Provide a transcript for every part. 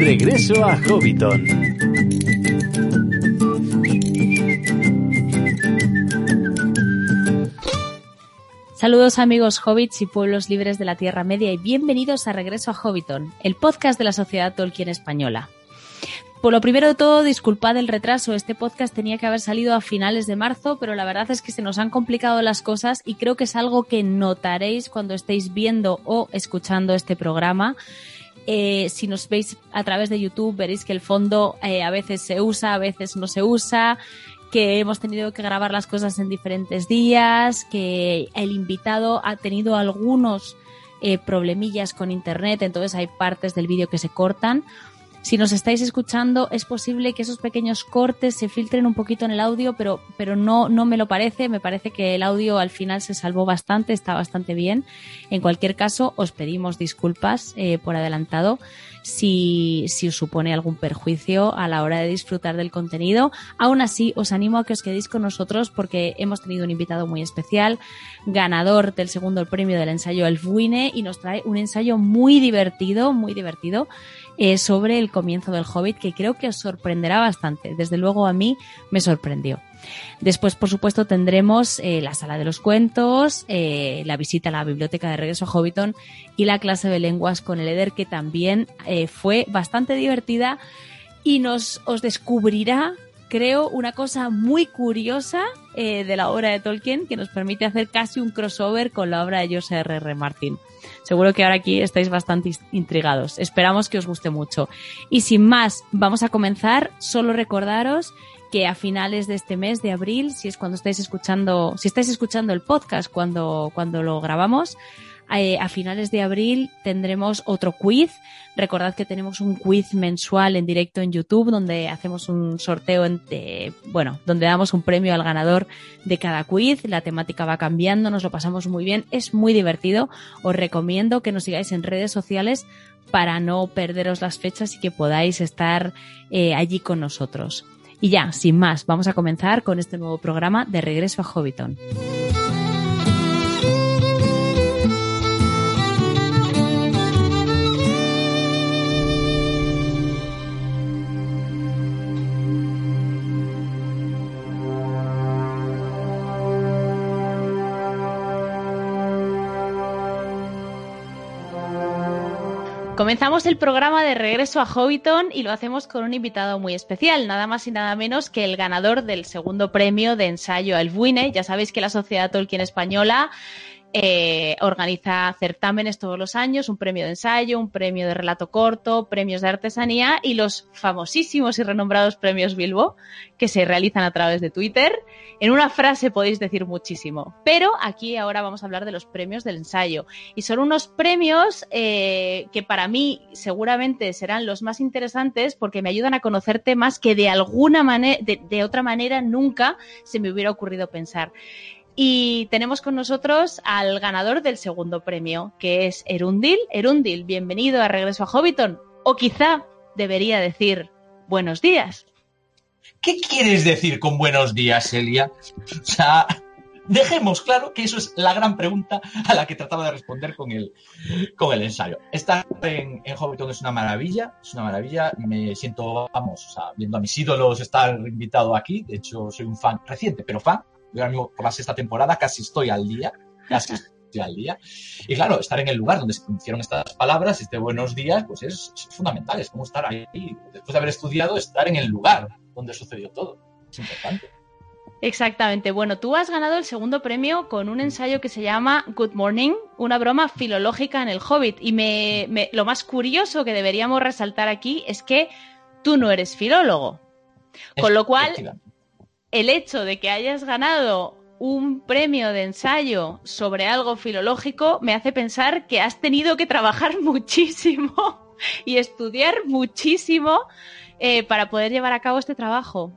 Regreso a Hobbiton. Saludos amigos hobbits y pueblos libres de la Tierra Media y bienvenidos a Regreso a Hobbiton, el podcast de la Sociedad Tolkien Española. Por lo primero de todo, disculpad el retraso. Este podcast tenía que haber salido a finales de marzo, pero la verdad es que se nos han complicado las cosas y creo que es algo que notaréis cuando estéis viendo o escuchando este programa. Eh, si nos veis a través de YouTube, veréis que el fondo eh, a veces se usa, a veces no se usa, que hemos tenido que grabar las cosas en diferentes días, que el invitado ha tenido algunos eh, problemillas con internet, entonces hay partes del vídeo que se cortan. Si nos estáis escuchando, es posible que esos pequeños cortes se filtren un poquito en el audio, pero, pero no, no me lo parece. Me parece que el audio al final se salvó bastante, está bastante bien. En cualquier caso, os pedimos disculpas eh, por adelantado si, si os supone algún perjuicio a la hora de disfrutar del contenido. Aún así, os animo a que os quedéis con nosotros porque hemos tenido un invitado muy especial, ganador del segundo premio del ensayo Elfwine y nos trae un ensayo muy divertido, muy divertido eh, sobre el comienzo del Hobbit, que creo que os sorprenderá bastante. Desde luego a mí me sorprendió. Después, por supuesto, tendremos eh, la sala de los cuentos, eh, la visita a la biblioteca de regreso a Hobbiton y la clase de lenguas con el Eder, que también fue bastante divertida y nos os descubrirá creo, una cosa muy curiosa de la obra de Tolkien que nos permite hacer casi un crossover con la obra de José R. R. Martin. Seguro que ahora aquí estáis bastante intrigados. Esperamos que os guste mucho. Y sin más, vamos a comenzar. Solo recordaros que a finales de este mes de abril, si es cuando estáis escuchando, si estáis escuchando el podcast cuando, cuando lo grabamos, eh, a finales de abril tendremos otro quiz. Recordad que tenemos un quiz mensual en directo en YouTube donde hacemos un sorteo, bueno, donde damos un premio al ganador de cada quiz. La temática va cambiando, nos lo pasamos muy bien, es muy divertido. Os recomiendo que nos sigáis en redes sociales para no perderos las fechas y que podáis estar eh, allí con nosotros. Y ya, sin más, vamos a comenzar con este nuevo programa de Regreso a Hobbiton. Comenzamos el programa de regreso a Hobbiton y lo hacemos con un invitado muy especial, nada más y nada menos que el ganador del segundo premio de ensayo Elfwine. Ya sabéis que la Sociedad Tolkien Española eh, organiza certámenes todos los años, un premio de ensayo, un premio de relato corto, premios de artesanía y los famosísimos y renombrados premios Bilbo, que se realizan a través de Twitter. En una frase podéis decir muchísimo, pero aquí ahora vamos a hablar de los premios del ensayo. Y son unos premios eh, que para mí seguramente serán los más interesantes porque me ayudan a conocer temas que de alguna manera, de otra manera nunca se me hubiera ocurrido pensar. Y tenemos con nosotros al ganador del segundo premio, que es Erundil. Erundil, bienvenido a Regreso a Hobbiton. O quizá debería decir buenos días. ¿Qué quieres decir con buenos días, Elia? O sea, dejemos claro que eso es la gran pregunta a la que trataba de responder con el, con el ensayo. Estar en, en Hobbiton es una maravilla, es una maravilla. Me siento, vamos, o sea, viendo a mis ídolos estar invitado aquí. De hecho, soy un fan reciente, pero fan yo ahora mismo por la sexta temporada casi estoy al día, casi estoy al día. Y claro, estar en el lugar donde se pronunciaron estas palabras, este buenos días, pues es, fundamental, es como estar ahí, después de haber estudiado, estar en el lugar donde sucedió todo. Es importante. Exactamente. Bueno, tú has ganado el segundo premio con un ensayo que se llama Good Morning, una broma filológica en el Hobbit. Y me, lo más curioso que deberíamos resaltar aquí es que tú no eres filólogo. Con lo cual, el hecho de que hayas ganado un premio de ensayo sobre algo filológico me hace pensar que has tenido que trabajar muchísimo y estudiar muchísimo eh, para poder llevar a cabo este trabajo.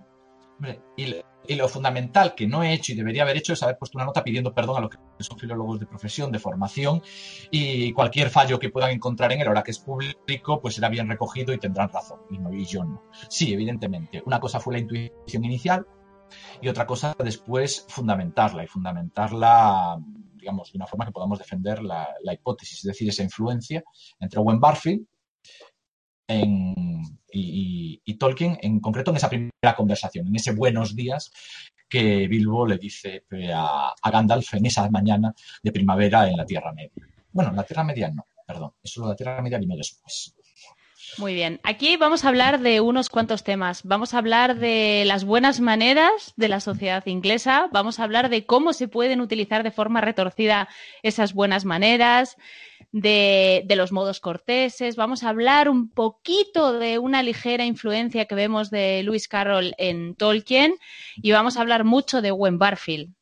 Y, lo fundamental que no he hecho y debería haber hecho es haber puesto una nota pidiendo perdón a los que son filólogos de profesión, de formación, y cualquier fallo que puedan encontrar en él, ahora que es público, pues será bien recogido y tendrán razón, y, no, y yo no. Sí, evidentemente. Una cosa fue la intuición inicial, y otra cosa después fundamentarla y fundamentarla, digamos, de una forma que podamos defender la, hipótesis, es decir, esa influencia entre Owen Barfield y, Tolkien en concreto en esa primera conversación, en ese buenos días que Bilbo le dice a, a Gandalf en esa mañana de primavera en la Tierra Media. Bueno, en la Tierra Media no, perdón, eso de la Tierra Media vino después. Muy bien. Aquí vamos a hablar de unos cuantos temas. Vamos a hablar de las buenas maneras de la sociedad inglesa. Vamos a hablar de cómo se pueden utilizar de forma retorcida esas buenas maneras, de, los modos corteses. Vamos a hablar un poquito de una ligera influencia que vemos de Lewis Carroll en Tolkien y vamos a hablar mucho de Owen Barfield.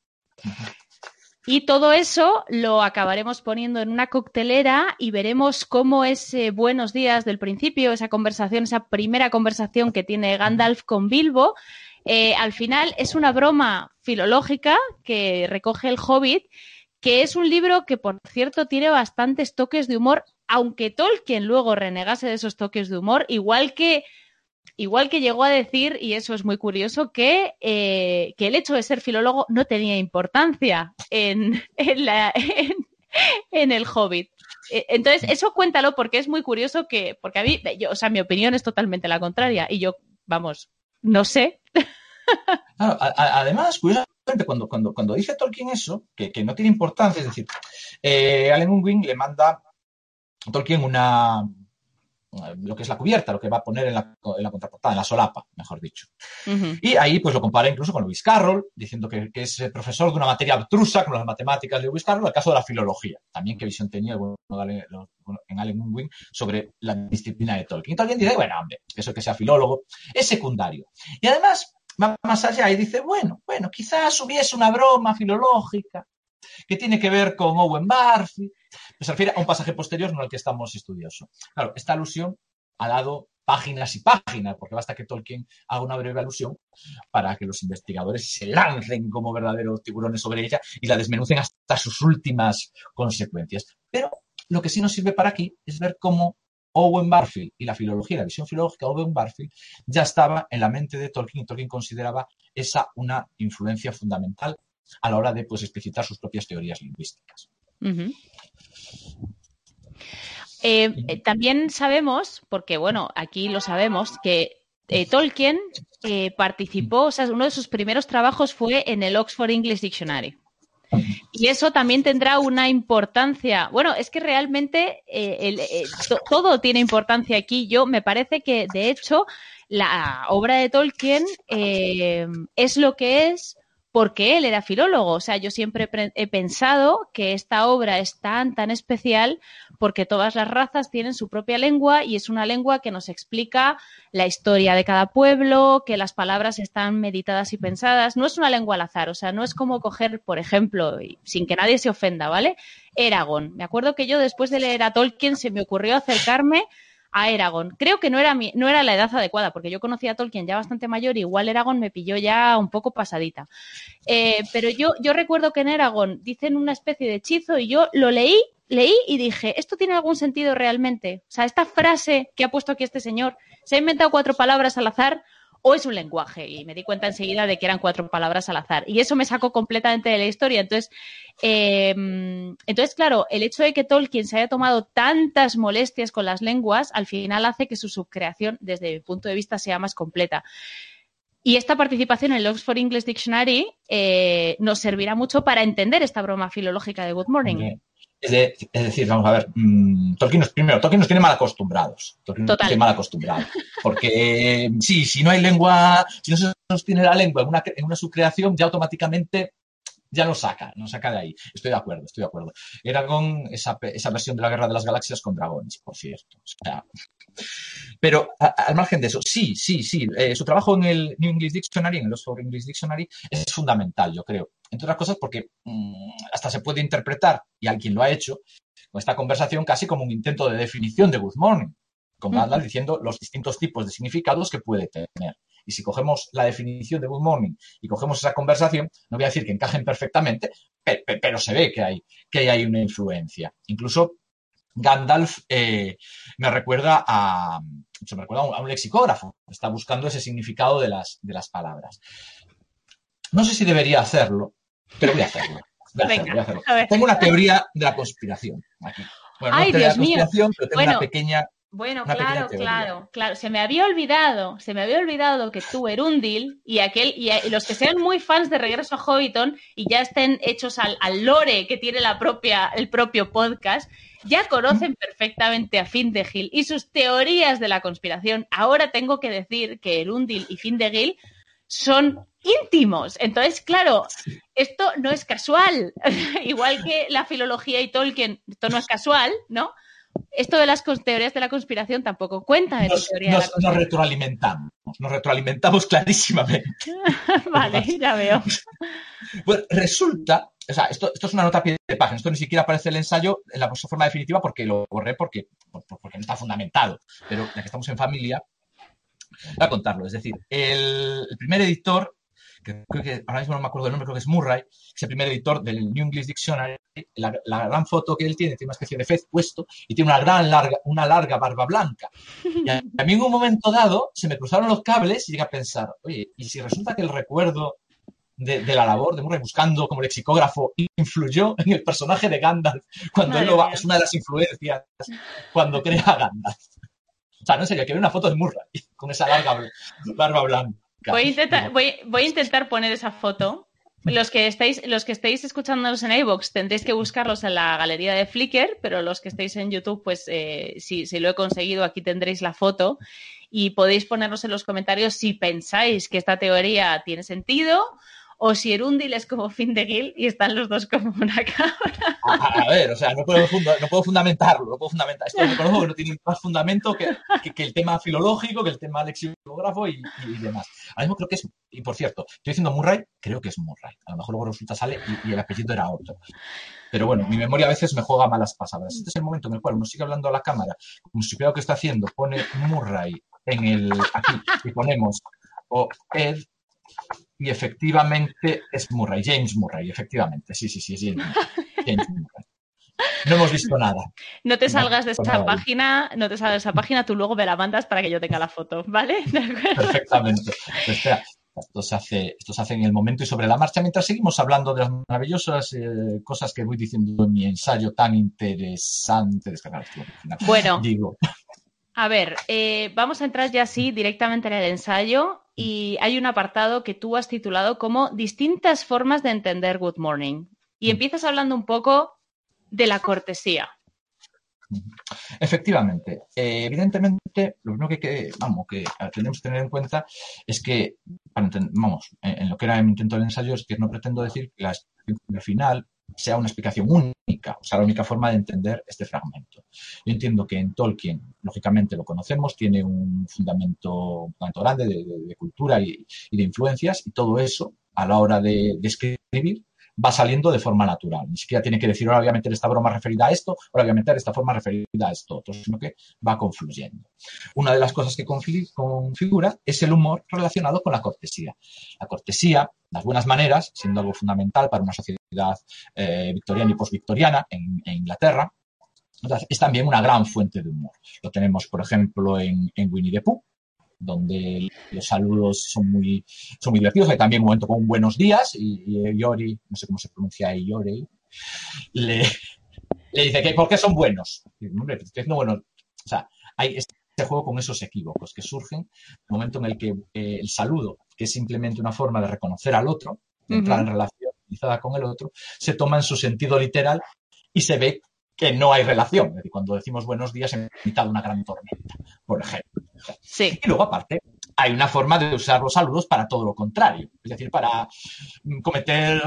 Y todo eso lo acabaremos poniendo en una coctelera y veremos cómo ese buenos días del principio, esa conversación, esa primera conversación que tiene Gandalf con Bilbo, eh, al final es una broma filológica que recoge el Hobbit, que es un libro que, por cierto, tiene bastantes toques de humor, aunque Tolkien luego renegase de esos toques de humor, igual que Igual que llegó a decir, y eso es muy curioso, que, eh, que el hecho de ser filólogo no tenía importancia en, en, el Hobbit. E, entonces, eso cuéntalo porque es muy curioso que, porque a mí, yo, o sea, mi opinión es totalmente la contraria y yo, vamos, no sé. además, curiosamente, cuando, cuando, cuando dice Tolkien eso, que, no tiene importancia, es decir, eh, Unwin le manda a Tolkien una, lo que es la cubierta, lo que va a poner en la, contraportada, en la solapa, mejor dicho. Y ahí pues lo compara incluso con Lewis Carroll, diciendo que, es profesor de una materia abstrusa como las matemáticas de Lewis Carroll, el caso de la filología. También qué visión tenía en Allen Unwin sobre la disciplina de Tolkien. Y Tolkien dice, bueno, hombre, eso que sea filólogo es secundario. Y además va más allá y dice, bueno, bueno, quizás hubiese una broma filológica que tiene que ver con Owen Barfield, se refiere a un pasaje posterior, no al que estamos estudioso. Claro, esta alusión ha dado páginas y páginas, porque basta que Tolkien haga una breve alusión para que los investigadores se lancen como verdaderos tiburones sobre ella y la desmenucen hasta sus últimas consecuencias. Pero lo que sí nos sirve para aquí es ver cómo Owen Barfield y la filología, la visión filológica de Owen Barfield ya estaba en la mente de Tolkien y Tolkien consideraba esa una influencia fundamental a la hora de pues, explicitar sus propias teorías lingüísticas. Eh, eh, también sabemos, porque bueno, aquí lo sabemos, que eh, Tolkien participó, o sea, uno de sus primeros trabajos fue en el Oxford English Dictionary. Y eso también tendrá una importancia. Bueno, es que realmente todo tiene importancia aquí. Yo me parece que, de hecho, la obra de Tolkien es lo que es porque él era filólogo. O sea, yo siempre he pensado que esta obra es tan, tan especial porque todas las razas tienen su propia lengua y es una lengua que nos explica la historia de cada pueblo, que las palabras están meditadas y pensadas. No es una lengua al azar, o sea, no es como coger, por ejemplo, sin que nadie se ofenda, ¿vale? Eragon. Me acuerdo que yo después de leer a Tolkien se me ocurrió acercarme a Eragon. Creo que no era, mi, no era la edad adecuada, porque yo conocía a Tolkien ya bastante mayor y igual Eragon me pilló ya un poco pasadita. Eh, pero yo, yo recuerdo que en Eragon dicen una especie de hechizo y yo lo leí, leí y dije, ¿esto tiene algún sentido realmente? O sea, esta frase que ha puesto aquí este señor, ¿se ha inventado cuatro palabras al azar o es un lenguaje. Y me di cuenta enseguida de que eran cuatro palabras al azar. Y eso me sacó completamente de la historia. Entonces, em, entonces, claro, el hecho de que Tolkien se haya tomado tantas molestias con las lenguas, al final hace que su subcreación, desde mi punto de vista, sea más completa. Y esta participación en el Oxford English Dictionary eh, nos servirá mucho para entender esta broma filológica de Good Morning. Es, decir, vamos a ver, mm, Tolkien nos, primero, Tolkien nos tiene mal acostumbrados. Tolkien nos tiene mal acostumbrados. Porque sí, si no hay lengua, si no se sostiene la lengua en una, en una subcreación, ya automáticamente ya lo saca, lo saca de ahí. Estoy de acuerdo, estoy de acuerdo. Era con esa, esa versión de la Guerra de las Galaxias con dragones, por cierto. pero al margen de eso, sí, sí, sí. Eh, su trabajo en el New English Dictionary, en el Oxford English Dictionary, es fundamental, yo creo. Entre otras cosas porque mm, hasta se puede interpretar, y alguien lo ha hecho, con esta conversación casi como un intento de definición de Good Morning, con Gandalf diciendo los distintos tipos de significados que puede tener. Y si cogemos la definición de Good Morning y cogemos esa conversación, no voy a decir que encajen perfectamente, pero, se ve que hay, que hay una influencia. Incluso Gandalf eh, me recuerda a, me recuerda a un, lexicógrafo, está buscando ese significado de las, de las palabras. No sé si debería hacerlo, pero voy a hacerlo. Tengo una teoría de la conspiración aquí. Bueno, no Ay, de la conspiración, pero tengo una pequeña Bueno, claro, claro, claro. Se me había olvidado, se me había olvidado que tú, Erundil, y aquel, y, los que sean muy fans de Regreso a Hobbiton y ya estén hechos al, lore que tiene la propia, el propio podcast, ya conocen perfectamente a Findegil y sus teorías de la conspiración. Ahora tengo que decir que Erundil y Findegil son íntimos. Entonces, claro, esto no es casual. Igual que la filología y Tolkien, esto no es casual, ¿no? Esto de las teorías de la conspiración tampoco cuenta de nos, teoría nos, nos retroalimentamos, nos retroalimentamos clarísimamente. vale, ya veo. Pues resulta, o sea, esto, esto es una nota a pie de página, esto ni siquiera aparece el ensayo en la forma definitiva porque lo borré porque, porque no está fundamentado, pero ya que estamos en familia, voy a contarlo. Es decir, el, el primer editor que creo que ahora mismo no me acuerdo del nombre, creo que es Murray, es el primer editor del New English Dictionary. La, la, gran foto que él tiene tiene una especie de fez puesto y tiene una gran larga, una larga barba blanca. Y a, a mí en un momento dado se me cruzaron los cables y llegué a pensar, oye, ¿y si resulta que el recuerdo de, de, la labor de Murray buscando como lexicógrafo influyó en el personaje de Gandalf cuando él lo va, es una de las influencias cuando crea a Gandalf. O sea, no sé, que ver una foto de Murray con esa larga barba blanca. Voy a, intentar, voy, voy a intentar poner esa foto. Los que estáis, los que estáis escuchándonos en iVoox tendréis que buscarlos en la galería de Flickr, pero los que estáis en YouTube, pues eh, si, si, lo he conseguido, aquí tendréis la foto y podéis ponernos en los comentarios si pensáis que esta teoría tiene sentido o si Erundil es como Findegil y están los dos como una cabra. A, ver, o sea, no puedo, no puedo, fundamentarlo, no puedo fundamentar. Esto reconozco que no tiene más fundamento que, el tema filológico, que el tema lexicógrafo y, y, demás. Ahora mismo creo que es, y por cierto, estoy diciendo Murray, creo que es Murray. A lo mejor luego resulta sale y, el apellido era otro. Pero bueno, mi memoria a veces me juega malas pasadas. Este es el momento en el cual uno sigue hablando a la cámara, como si creo que está haciendo, pone Murray en el, aquí, y ponemos o Ed y efectivamente es Murray, James Murray, efectivamente. Sí, sí, sí, es James, James Murray. No hemos visto nada. No te salgas de esta página, no te salgas de esa página, tú luego me la mandas para que yo tenga la foto, ¿vale? Perfectamente. Pues espera, esto se, hace, esto se hace en el momento y sobre la marcha mientras seguimos hablando de las maravillosas eh, cosas que voy diciendo en mi ensayo tan interesante. Bueno, Digo. a ver, eh, vamos a entrar ya sí directamente en el ensayo y hay un apartado que tú has titulado como distintas formas de entender Good Morning. Y empiezas hablando un poco de la cortesía. Efectivamente. Eh, evidentemente, lo primero que, que, vamos, que tenemos que tener en cuenta es que, vamos, en, en lo que era mi intento del ensayo, es que no pretendo decir que la explicación final sea una explicación única, o sea, la única forma de entender este fragmento. Yo entiendo que en Tolkien, lógicamente lo conocemos, tiene un fundamento, un grande de, cultura y, y, de influencias, y todo eso, a la hora de, de escribir, va saliendo de forma natural. Ni siquiera tiene que decir, ahora voy a meter esta broma referida a esto, ahora voy a meter esta forma referida a esto sino que va confluyendo. Una de las cosas que configura es el humor relacionado con la cortesía. La cortesía, las buenas maneras, siendo algo fundamental para una sociedad eh, victoriana y postvictoriana en, en Inglaterra, es también una gran fuente de humor. Lo tenemos, por ejemplo, en, en Winnie the Pooh, donde los saludos son muy, son muy divertidos. Hay también un momento con buenos días y, y Yori, no sé cómo se pronuncia Yori, le, le dice que ¿por qué son buenos? Hombre, estoy diciendo buenos. O sea, hay este juego con esos equívocos que surgen en el momento en el que eh, el saludo, que es simplemente una forma de reconocer al otro, de entrar uh -huh. en relación con el otro, se toma en su sentido literal y se ve que no hay relación. Es decir, cuando decimos buenos días en mitad de una gran tormenta, por ejemplo. Sí. Y luego, aparte, hay una forma de usar los saludos para todo lo contrario, es decir, para cometer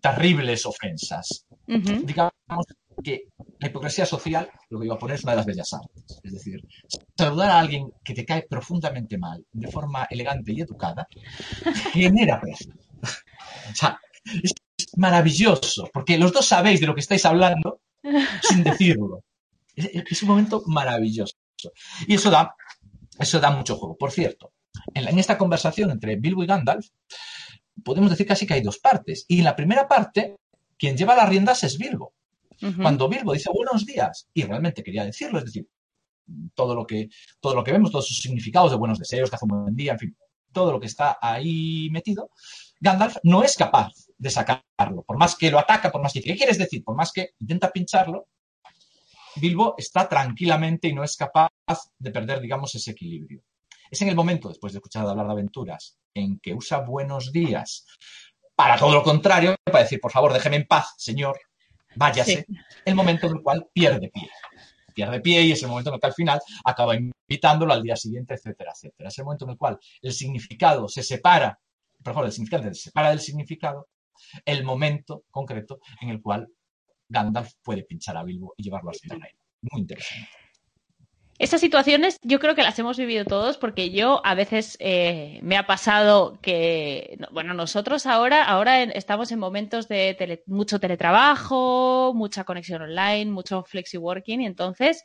terribles ofensas. Uh -huh. Digamos que la hipocresía social, lo que iba a poner, es una de las bellas artes. Es decir, saludar a alguien que te cae profundamente mal, de forma elegante y educada, genera presión. O sea, es maravilloso, porque los dos sabéis de lo que estáis hablando sin decirlo. Es, es un momento maravilloso. Y eso da, eso da mucho juego. Por cierto, en, la, en, esta conversación entre Bilbo y Gandalf, podemos decir casi que hay dos partes. Y en la primera parte, quien lleva las riendas es Bilbo. Uh -huh. Cuando Bilbo dice buenos días, y realmente quería decirlo, es decir, todo lo que, todo lo que vemos, todos sus significados de buenos deseos, que hace un buen día, en fin, todo lo que está ahí metido, Gandalf no es capaz de sacarlo, por más que lo ataca, por más que ¿qué quieres decir? Por más que intenta pincharlo, Bilbo está tranquilamente y no es capaz de perder, digamos, ese equilibrio. Es en el momento, después de escuchar hablar de aventuras, en que usa buenos días para todo lo contrario, para decir, por favor, déjeme en paz, señor, váyase, el momento en el cual pierde pie. Pierde pie y es el momento en el que al final acaba invitándolo al día siguiente, etcétera, etcétera. Es el momento en el cual el significado se separa, por favor, el significado se separa del significado, el momento concreto en el cual Gandalf puede pinchar a Bilbo y llevarlo al reino. Muy interesante. Esas situaciones yo creo que las hemos vivido todos porque yo a veces eh, me ha pasado que, bueno, nosotros ahora, ahora estamos en momentos de mucho teletrabajo, mucha conexión online, mucho flexi working y entonces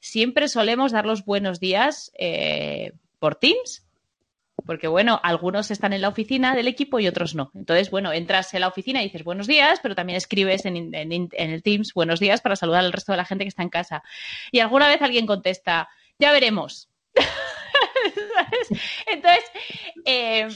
siempre solemos dar los buenos días eh, por Teams porque bueno, algunos están en la oficina del equipo y otros no. Entonces, bueno, entras en la oficina y dices buenos días, pero también escribes en, el Teams buenos días para saludar al resto de la gente que está en casa. Y alguna vez alguien contesta, ya veremos. Entonces, eh,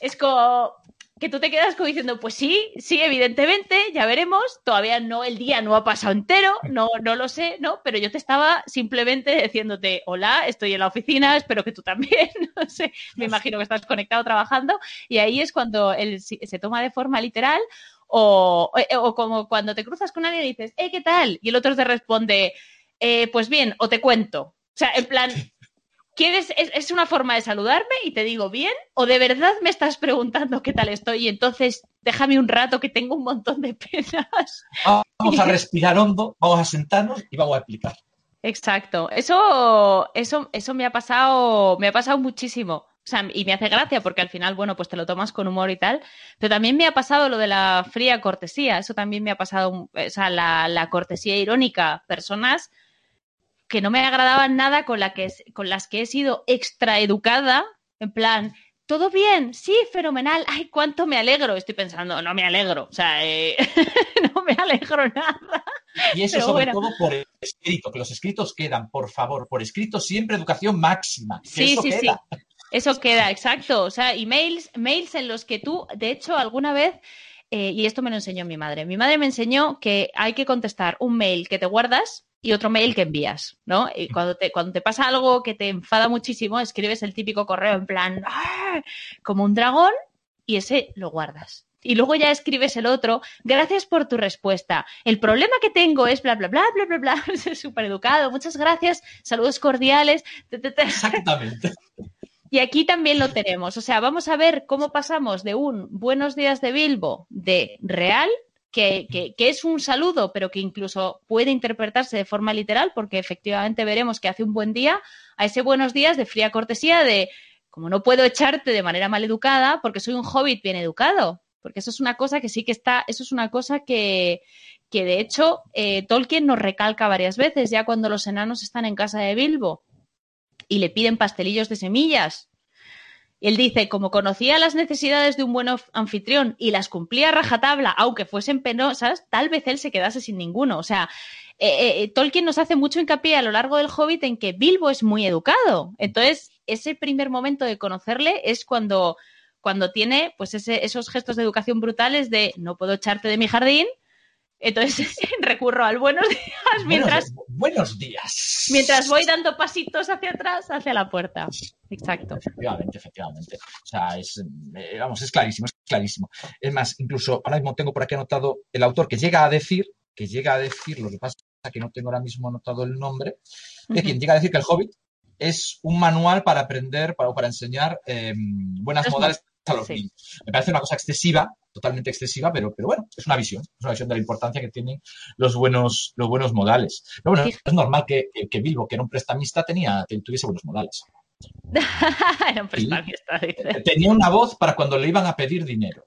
es como, que tú te quedas como diciendo, pues sí, sí, evidentemente, ya veremos, todavía no, el día no ha pasado entero, no, no lo sé, ¿no? Pero yo te estaba simplemente diciéndote, hola, estoy en la oficina, espero que tú también, no sé, me imagino que estás conectado trabajando, y ahí es cuando él se toma de forma literal, o, o, como cuando te cruzas con alguien y dices, eh, ¿qué tal? Y el otro te responde, eh, pues bien, o te cuento. O sea, en plan, ¿Quieres, es, una forma de saludarme y te digo bien? ¿O de verdad me estás preguntando qué tal estoy y entonces déjame un rato que tengo un montón de penas? Vamos a respirar hondo, vamos a sentarnos y vamos a explicar. Exacto. Eso, eso, eso me ha pasado, me ha pasado muchísimo. O sea, y me hace gracia porque al final, bueno, pues te lo tomas con humor y tal. Pero también me ha pasado lo de la fría cortesía. Eso también me ha pasado, o sea, la, la cortesía irónica. Personas que no me agradaban nada con, la que, con las que he sido extraeducada, en plan, ¿todo bien? Sí, fenomenal. Ay, cuánto me alegro. Estoy pensando, no me alegro. O sea, eh, no me alegro nada. Y eso sobre todo por escrito, que los escritos quedan, por favor, por escrito siempre educación máxima. sí, sí, sí. Eso queda, exacto. O sea, emails, mails en los que tú, de hecho, alguna vez eh, y esto me lo enseñó mi madre. Mi madre me enseñó que hay que contestar un mail que te guardas y otro mail que envías, ¿no? Y cuando te, cuando te pasa algo que te enfada muchísimo, escribes el típico correo en plan, ¡Ah! como un dragón, y ese lo guardas. Y luego ya escribes el otro, gracias por tu respuesta. El problema que tengo es bla, bla, bla, bla, bla, bla. Es súper educado. Muchas gracias. Saludos cordiales. Exactamente. Y aquí también lo tenemos. O sea, vamos a ver cómo pasamos de un buenos días de Bilbo de real, que, es un saludo, pero que incluso puede interpretarse de forma literal, porque efectivamente veremos que hace un buen día, a ese buenos días de fría cortesía de como no puedo echarte de manera mal educada porque soy un hobbit bien educado. Porque eso es una cosa que sí que está, eso es una cosa que, que de hecho eh, Tolkien nos recalca varias veces, ya cuando los enanos están en casa de Bilbo y le piden pastelillos de semillas. Él dice, como conocía las necesidades de un buen anfitrión y las cumplía a rajatabla, aunque fuesen penosas, tal vez él se quedase sin ninguno. O sea, eh, eh, eh, Tolkien nos hace mucho hincapié a lo largo del Hobbit en que Bilbo es muy educado. Entonces, ese primer momento de conocerle es cuando, cuando tiene pues esos gestos de educación brutales de no puedo echarte de mi jardín, entonces recurro al buenos días mientras. Buenos, días. Mientras voy dando pasitos hacia atrás, hacia la puerta. Exacto. Efectivamente, efectivamente. O sea, es, eh, vamos, es clarísimo, es clarísimo. Es más, incluso ahora mismo tengo por aquí anotado el autor que llega a decir, que llega a decir, lo que pasa es que no tengo ahora mismo anotado el nombre, de quien llega a decir que el Hobbit es un manual para aprender, para, para enseñar eh, buenas modales a los niños. Me parece una cosa excesiva, totalmente excesiva, pero, pero bueno, es una visión, es una visión de la importancia que tienen los buenos, los buenos modales. Pero bueno, es normal que, que, Bilbo, que era un prestamista, tenía, tuviese buenos modales. era un prestamista, dice. Tenía una voz para cuando le iban a pedir dinero.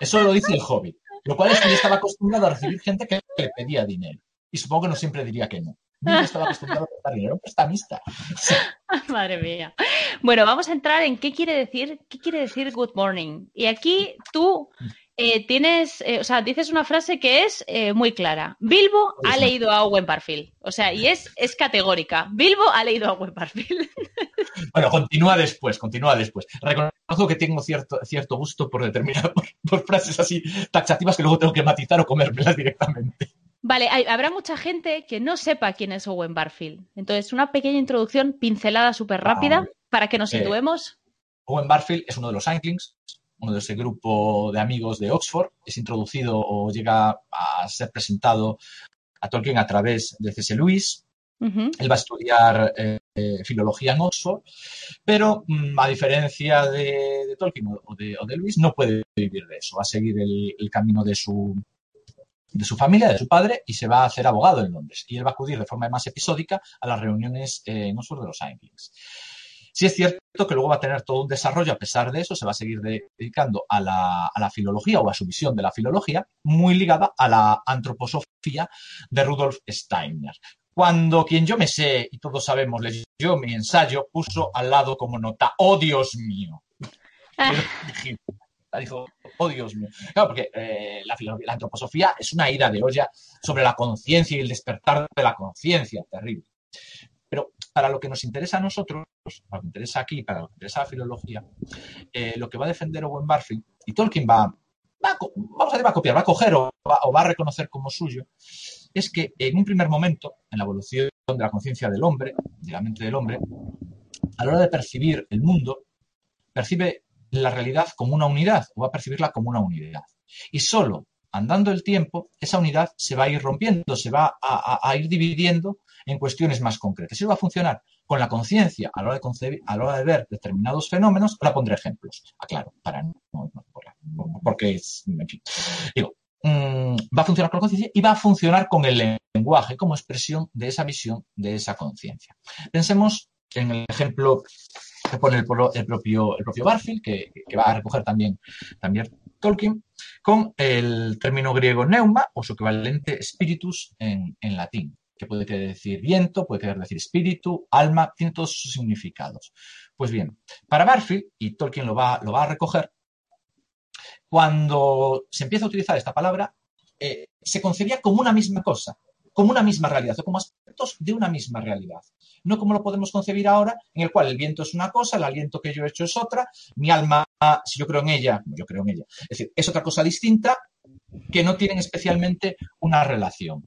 Eso lo dice el hobbit. Lo cual es que estaba acostumbrado a recibir gente que le pedía dinero. Y supongo que no siempre diría que no. Bilbo estaba acostumbrado a prestar dinero, un prestamista. Madre mía. Bueno, vamos a entrar en qué quiere decir, qué quiere decir good morning. Y aquí tú eh, tienes, eh, o sea, dices una frase que es eh, muy clara. Bilbo ha leído a Owen Parfield. O sea, y es, es categórica. Bilbo ha leído a Owen Parfield. Bueno, continúa después, continúa después. Reconozco que tengo cierto, cierto gusto por determinar, por, frases así taxativas que luego tengo que matizar o comérmelas directamente. Vale, hay- habrá mucha gente que no sepa quién es Owen Barfield. Entonces, una pequeña introducción, pincelada súper rápida, Vale. para que nos situemos. Owen Barfield es uno de los Inklings, uno de ese grupo de amigos de Oxford. Es introducido o llega a ser presentado a Tolkien a través de C.S. Lewis. Él va a estudiar eh, filología en Oxford, pero mm, a diferencia de, de Tolkien o de, o de Lewis, no puede vivir de eso. Va a seguir el, el camino de su, de su familia, de su padre, y se va a hacer abogado en Londres. Y él va a acudir de forma más episódica a las reuniones eh, en Oxford de los Inklings. Sí es cierto que luego va a tener todo un desarrollo, a pesar de eso, se va a seguir de- dedicando a la, a la filología o a su visión de la filología, muy ligada a la antroposofía de Rudolf Steiner. Cuando quien yo me sé, y todos sabemos, leyó mi ensayo, puso al lado como nota, ¡oh Dios mío! Ah. Dijo, oh Dios mío. Claro, porque eh, la, la antroposofía es una ida de olla sobre la conciencia y el despertar de la conciencia, terrible. Pero para lo que nos interesa a nosotros, lo que interesa aquí, para lo que interesa la filología, eh, lo que va a defender Owen Barfield, y Tolkien va, a, vamos a decir, va a copiar, va a coger o va, o va a reconocer como suyo, es que en un primer momento, en la evolución de la conciencia del hombre, de la mente del hombre, a la hora de percibir el mundo, percibe la realidad como una unidad o va a percibirla como una unidad. Y solo andando el tiempo, esa unidad se va a ir rompiendo, se va a, ir dividiendo en cuestiones más concretas. Eso va a funcionar con la conciencia a la hora de ver determinados fenómenos. Ahora pondré ejemplos, aclaro, para no, porque es, en fin. Digo, mm, va a funcionar con la conciencia y va a funcionar con el lenguaje como expresión de esa visión, de esa conciencia. Pensemos en el ejemplo que pone el propio, el propio Barfield, que, que va a recoger también, también Tolkien, con el término griego neuma o su equivalente spiritus en, latín, que puede querer decir viento, puede querer decir espíritu, alma, tiene todos sus significados. Pues bien, para Barfield, y Tolkien lo va, lo va a recoger, cuando se empieza a utilizar esta palabra, eh, se concebía como una misma cosa, como una misma realidad, o como aspectos de una misma realidad. No como lo podemos concebir ahora, en el cual el viento es una cosa, el aliento que yo he hecho es otra, mi alma, si yo creo en ella, yo creo en ella, es decir, es otra cosa distinta que no tienen especialmente una relación.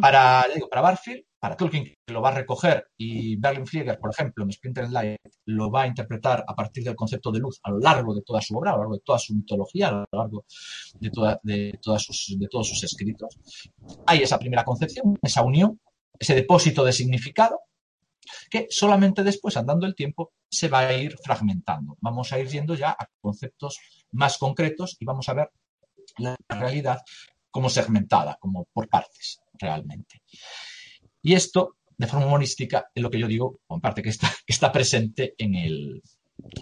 Para, digo, para Barfield, para Tolkien, que lo va a recoger, y Berlin Flieger, por ejemplo, en Splinter Light, lo va a interpretar a partir del concepto de luz a lo largo de toda su obra, a lo largo de toda su mitología, a lo largo de, toda- de, todas sus, de todos sus escritos. Hay esa primera concepción, esa unión, ese depósito de significado, que solamente después, andando el tiempo, se va a ir fragmentando. Vamos a ir yendo ya a conceptos más concretos y vamos a ver la realidad como segmentada, como por partes, realmente. Y esto, de forma humorística, es lo que yo digo, en parte que está, que está presente en el,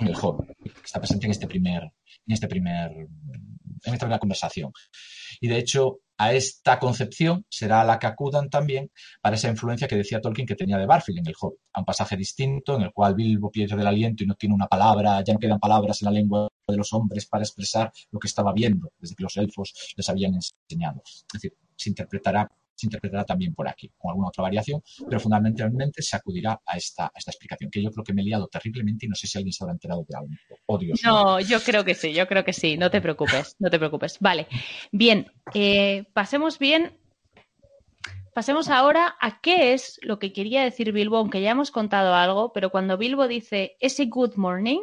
en el joven, que está presente en este primer, en este primer, en esta primera conversación. Y de hecho, a esta concepción será la que acudan también para esa influencia que decía Tolkien que tenía de Barfield en el Hobbit, a un pasaje distinto en el cual Bilbo pierde el aliento y no tiene una palabra, ya no quedan palabras en la lengua de los hombres para expresar lo que estaba viendo, desde que los elfos les habían enseñado. Es decir, se interpretará, se interpretará también por aquí, con alguna otra variación, pero fundamentalmente se acudirá a esta, a esta explicación, que yo creo que me he liado terriblemente y no sé si alguien se habrá enterado de algo. Oh, Dios. No, yo creo que sí, yo creo que sí, no te preocupes, no te preocupes. Vale, bien, eh, pasemos bien, pasemos ahora a qué es lo que quería decir Bilbo, aunque ya hemos contado algo, pero cuando Bilbo dice ese good morning,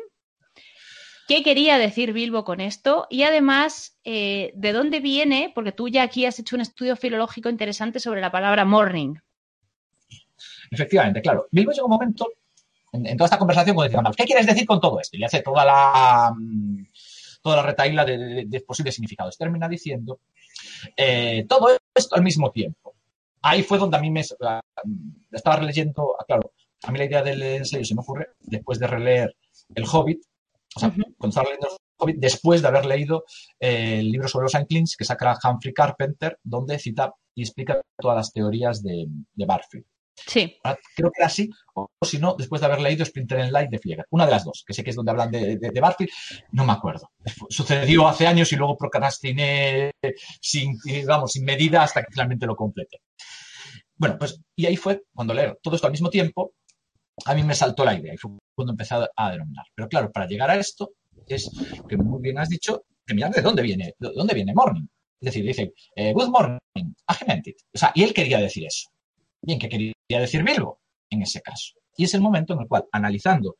¿qué quería decir Bilbo con esto? Y además, eh, ¿de dónde viene? Porque tú ya aquí has hecho un estudio filológico interesante sobre la palabra morning. Efectivamente, claro. Bilbo llega un momento en, toda esta conversación cuando Gandalf, ¿qué quieres decir con todo esto? Y hace toda la, mm, toda la retaíla de, posibles significados. Termina diciendo eh, todo esto al mismo tiempo. Ahí fue donde a mí me estaba releyendo, ah, claro, a mí la idea del ensayo se me ocurre después de releer El Hobbit, o sea, cuando estaba leyendo El Hobbit, después de haber leído eh, el libro sobre los Anklings que saca Humphrey Carpenter, donde cita y explica todas las teorías de, de Barfield. Sí, Ahora, Creo que era así, o, o si no, después de haber leído Splinter in Light de Flieger. Una de las dos, que sé que es donde hablan de, de, de Barfield, no me acuerdo. Sucedió hace años y luego procrastiné sin, sin medida hasta que finalmente lo completé. Bueno, pues, y ahí fue cuando leer todo esto al mismo tiempo, a mí me saltó la idea y fue cuando empecé a, denominar. Pero claro, para llegar a esto, es que muy bien has dicho, que de dónde viene, de dónde viene Morning. Es decir, dice, eh, good morning, agementit. O sea, y él quería decir eso. Bien, ¿qué quería decir Bilbo en ese caso? Y es el momento en el cual, analizando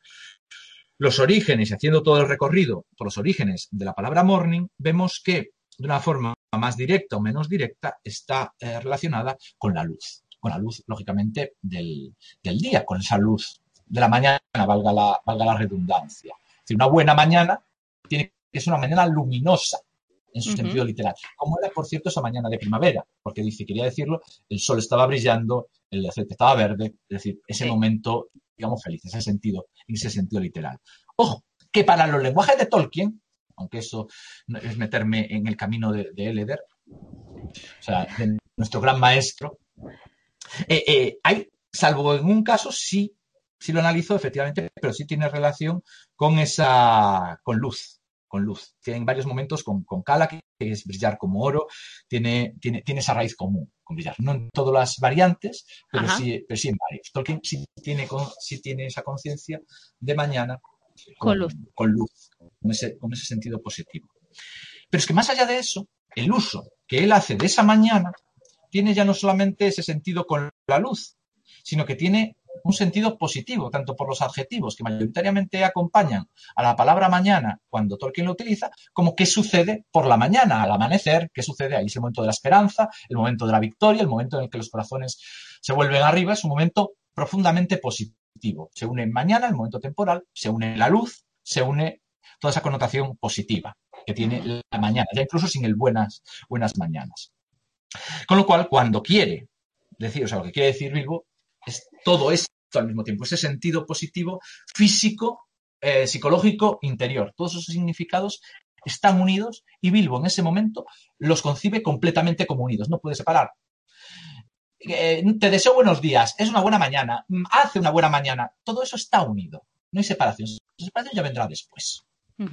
los orígenes y haciendo todo el recorrido por los orígenes de la palabra morning, vemos que de una forma más directa o menos directa está eh, relacionada con la luz. Con la luz, lógicamente, del, día, con esa luz de la mañana, valga la, valga la redundancia. Es decir, una buena mañana tiene que ser una mañana luminosa, en su sentido literal. Como era, por cierto, esa mañana de primavera, porque dice, quería decirlo, el sol estaba brillando, el aceite estaba verde, es decir, ese momento, digamos, feliz, ese sentido, en ese sentido literal. Ojo, que para los lenguajes de Tolkien, aunque eso es meterme en el camino de, de Eleder, o sea, de nuestro gran maestro, eh, eh, hay, salvo en un caso, sí, sí lo analizo efectivamente, pero sí tiene relación con esa, con luz, con luz. Tiene varios momentos con, con Kala, que es brillar como oro, tiene, tiene, tiene esa raíz común con brillar. No en todas las variantes, pero, sí, pero sí en varios. Tolkien sí tiene, sí tiene esa conciencia de mañana con, luz. Con luz, con ese, con ese sentido positivo. Pero es que más allá de eso, el uso que él hace de esa mañana tiene ya no solamente ese sentido con la luz, sino que tiene un sentido positivo, tanto por los adjetivos que mayoritariamente acompañan a la palabra mañana cuando Tolkien lo utiliza, como qué sucede por la mañana, al amanecer, qué sucede ahí, es el momento de la esperanza, el momento de la victoria, el momento en el que los corazones se vuelven arriba, es un momento profundamente positivo. Se une mañana, el momento temporal, se une la luz, se une toda esa connotación positiva que tiene la mañana, ya incluso sin el buenas, buenas mañanas. Con lo cual, cuando quiere decir, o sea, lo que quiere decir Bilbo es todo esto al mismo tiempo, ese sentido positivo físico, eh, psicológico, interior. Todos esos significados están unidos y Bilbo en ese momento los concibe completamente como unidos, no puede separar. Eh, te deseo buenos días, es una buena mañana, mm, hace una buena mañana, todo eso está unido, no hay separación. La separación ya vendrá después.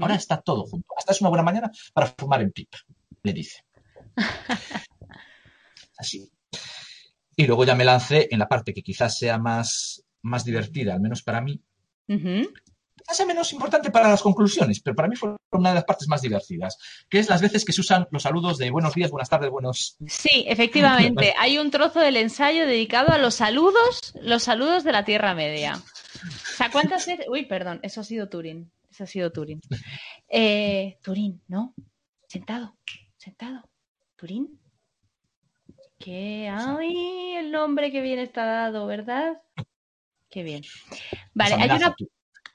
Ahora está todo junto. Hasta es una buena mañana para fumar en pipa, le dice. Así. Y luego ya me lancé en la parte que quizás sea más, más divertida, al menos para mí. Quizás sea menos importante para las conclusiones, pero para mí fue una de las partes más divertidas, que es las veces que se usan los saludos de buenos días, buenas tardes, buenos. Sí, efectivamente. Hay un trozo del ensayo dedicado a los saludos, los saludos de la Tierra Media. O sea, ¿cuántas veces? Uy, perdón, eso ha sido Turín. Eso ha sido Turín. Eh, Turín, ¿no? Sentado, sentado. Turín, que ay, el nombre que bien está dado, ¿verdad? Qué bien. Vale, hay una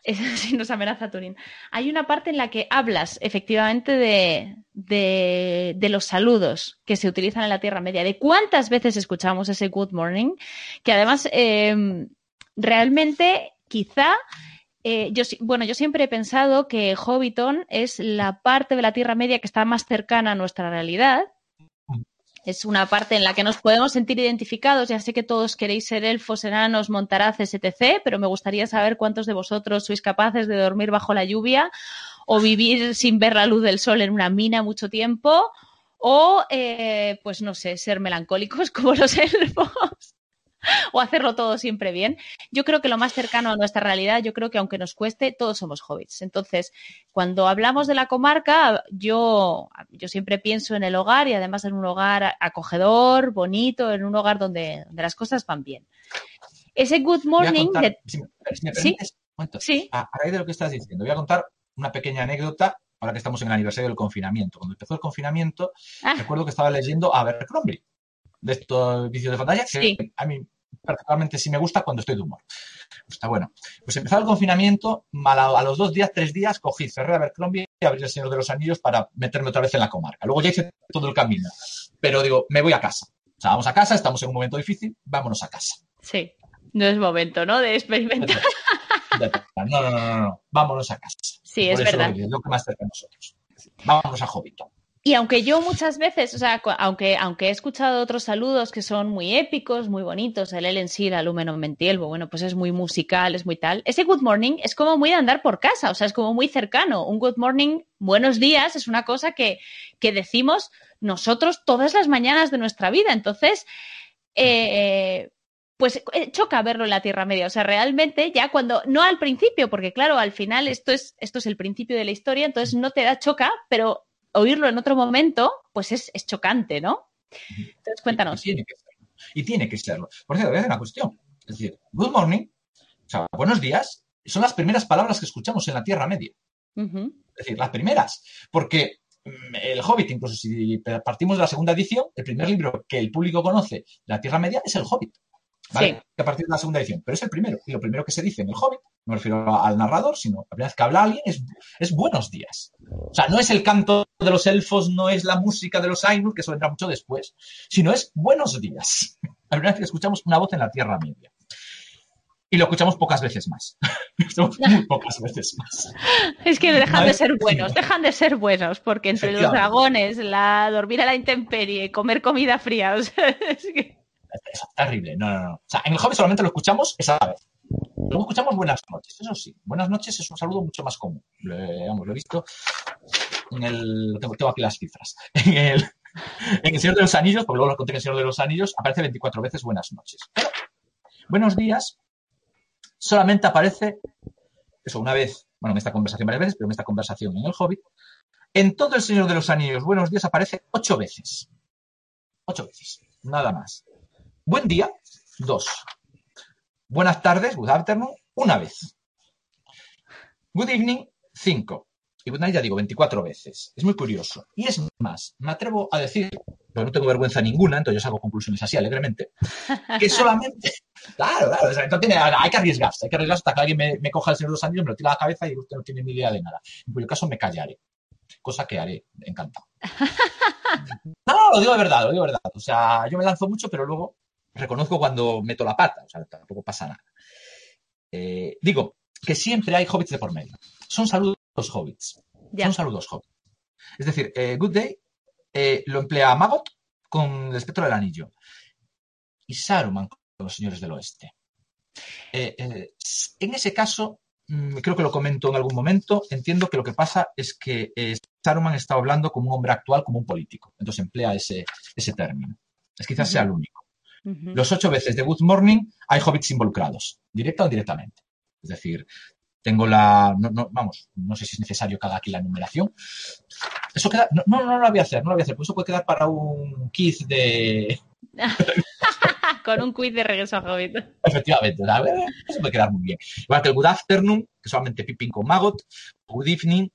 sí, nos amenaza Turín. Hay una parte en la que hablas efectivamente de, de, los saludos que se utilizan en la Tierra Media, de cuántas veces escuchamos ese good morning, que además em, realmente quizá eh, yo, bueno, yo siempre he pensado que Hobbiton es la parte de la Tierra Media que está más cercana a nuestra realidad, es una parte en la que nos podemos sentir identificados. Ya sé que todos queréis ser elfos, enanos, montaraces, etc., pero me gustaría saber cuántos de vosotros sois capaces de dormir bajo la lluvia o vivir sin ver la luz del sol en una mina mucho tiempo o, eh, pues no sé, ser melancólicos como los elfos. o hacerlo todo siempre bien. Yo creo que lo más cercano a nuestra realidad, yo creo que aunque nos cueste, todos somos hobbits. Entonces, cuando hablamos de la comarca, yo, yo siempre pienso en el hogar y además en un hogar acogedor, bonito, en un hogar donde, las cosas van bien. Ese good morning. ¿Sí? A, raíz de lo que estás diciendo, voy a contar una pequeña anécdota ahora que estamos en el aniversario del confinamiento. Cuando empezó el confinamiento, ah. recuerdo que estaba leyendo a Abercrombie de estos vicios de pantalla, que a mí particularmente sí me gusta cuando estoy de humor. Está bueno. Pues empezó el confinamiento, a, los dos días, tres días, cogí, cerré Abercrombie y abrí el Señor de los Anillos para meterme otra vez en la comarca. Luego ya hice todo el camino. Pero digo, me voy a casa. O sea, vamos a casa, estamos en un momento difícil, vámonos a casa. Sí, no es momento, ¿no? De experimentar. No, no, no, no, vámonos a casa. Sí, es verdad. Lo que más cerca de nosotros. Vámonos a Hobbiton. Y aunque yo muchas veces, o sea, aunque, aunque he escuchado otros saludos que son muy épicos, muy bonitos, el Ellen Sir, Alumeno Mentielvo, bueno, pues es muy musical, es muy tal. Ese good morning es como muy de andar por casa, o sea, es como muy cercano. Un good morning, buenos días, es una cosa que, que decimos nosotros todas las mañanas de nuestra vida. Entonces, eh, pues eh, choca verlo en la Tierra Media. O sea, realmente ya cuando, no al principio, porque claro, al final esto es, esto es el principio de la historia, entonces no te da choca, pero oírlo en otro momento, pues es, es chocante, ¿no? Entonces, cuéntanos. Y tiene que serlo. Y tiene que serlo. Por cierto, voy a hacer una cuestión. Es decir, good morning, o sea, buenos días, son las primeras palabras que escuchamos en la Tierra Media. Es decir, las primeras. Porque mm, el Hobbit, incluso si partimos de la segunda edición, el primer libro que el público conoce de la Tierra Media es el Hobbit. ¿Vale? Sí. Que a partir de la segunda edición. Pero es el primero. Y lo primero que se dice en el Hobbit, no me refiero al narrador, sino la primera vez que habla alguien, es, es buenos días. O sea, no es el canto de los elfos, no es la música de los Ainur, que eso vendrá mucho después, sino es buenos días. La primera vez que escuchamos una voz en la Tierra Media. Y lo escuchamos pocas veces más. Lo escuchamos muy pocas veces más. Es que dejan de ser buenos, dejan de ser buenos, porque entre los dragones, la dormir a la intemperie, comer comida fría, o sea, es que... Terrible. No, no, no. O sea, en el Hobbit solamente lo escuchamos esa vez. Luego escuchamos buenas noches, eso sí. Buenas noches es un saludo mucho más común. Lo, lo he visto en el. Tengo, tengo aquí las cifras. En el, en el Señor de los Anillos, porque luego lo conté en el Señor de los Anillos, aparece 24 veces buenas noches. Pero buenos días solamente aparece, eso, una vez, bueno, en esta conversación varias veces, pero en esta conversación en el Hobbit. En todo el Señor de los Anillos, buenos días aparece ocho veces. Ocho veces, nada más. Buen día, dos. Buenas tardes, good afternoon, una vez. Good evening, cinco. Y good night, ya digo, 24 veces. Es muy curioso. Y es más, me atrevo a decir, pero no tengo vergüenza ninguna, entonces yo saco conclusiones así alegremente, que solamente. Claro, claro, o sea, no tiene- hay que arriesgarse, hay que arriesgarse hasta que alguien me, me coja el Señor de los Anillos, me lo tira a la cabeza y usted no tiene ni idea de nada. En cuyo caso me callaré. Cosa que haré, encantado. No, lo digo de verdad, lo digo de verdad. O sea, yo me lanzo mucho, pero luego reconozco cuando meto la pata, o sea, tampoco pasa nada. Eh, digo que siempre hay hobbits de por medio. Son saludos hobbits. Son saludos hobbits. Es decir, eh, Good Day eh, lo emplea Magot con el espectro del anillo y Saruman con los señores del oeste. En ese caso, mm, creo que lo comento en algún momento, entiendo que lo que pasa es que Saruman está hablando como un hombre actual, como un político. Entonces emplea ese, ese término. Es quizás sea el único. Los ocho veces de Good Morning hay hobbits involucrados, directa o indirectamente. Es decir, tengo la. No, no, vamos, no sé si es necesario que haga aquí la numeración. Eso queda. No, no, no lo voy a hacer, no lo voy a hacer, porque eso puede quedar para un quiz de. Con un quiz de regreso a Hobbit. Efectivamente, ¿sabes? eso puede quedar muy bien. Igual que el Good Afternoon, que solamente Pippin con Magot, Good Evening,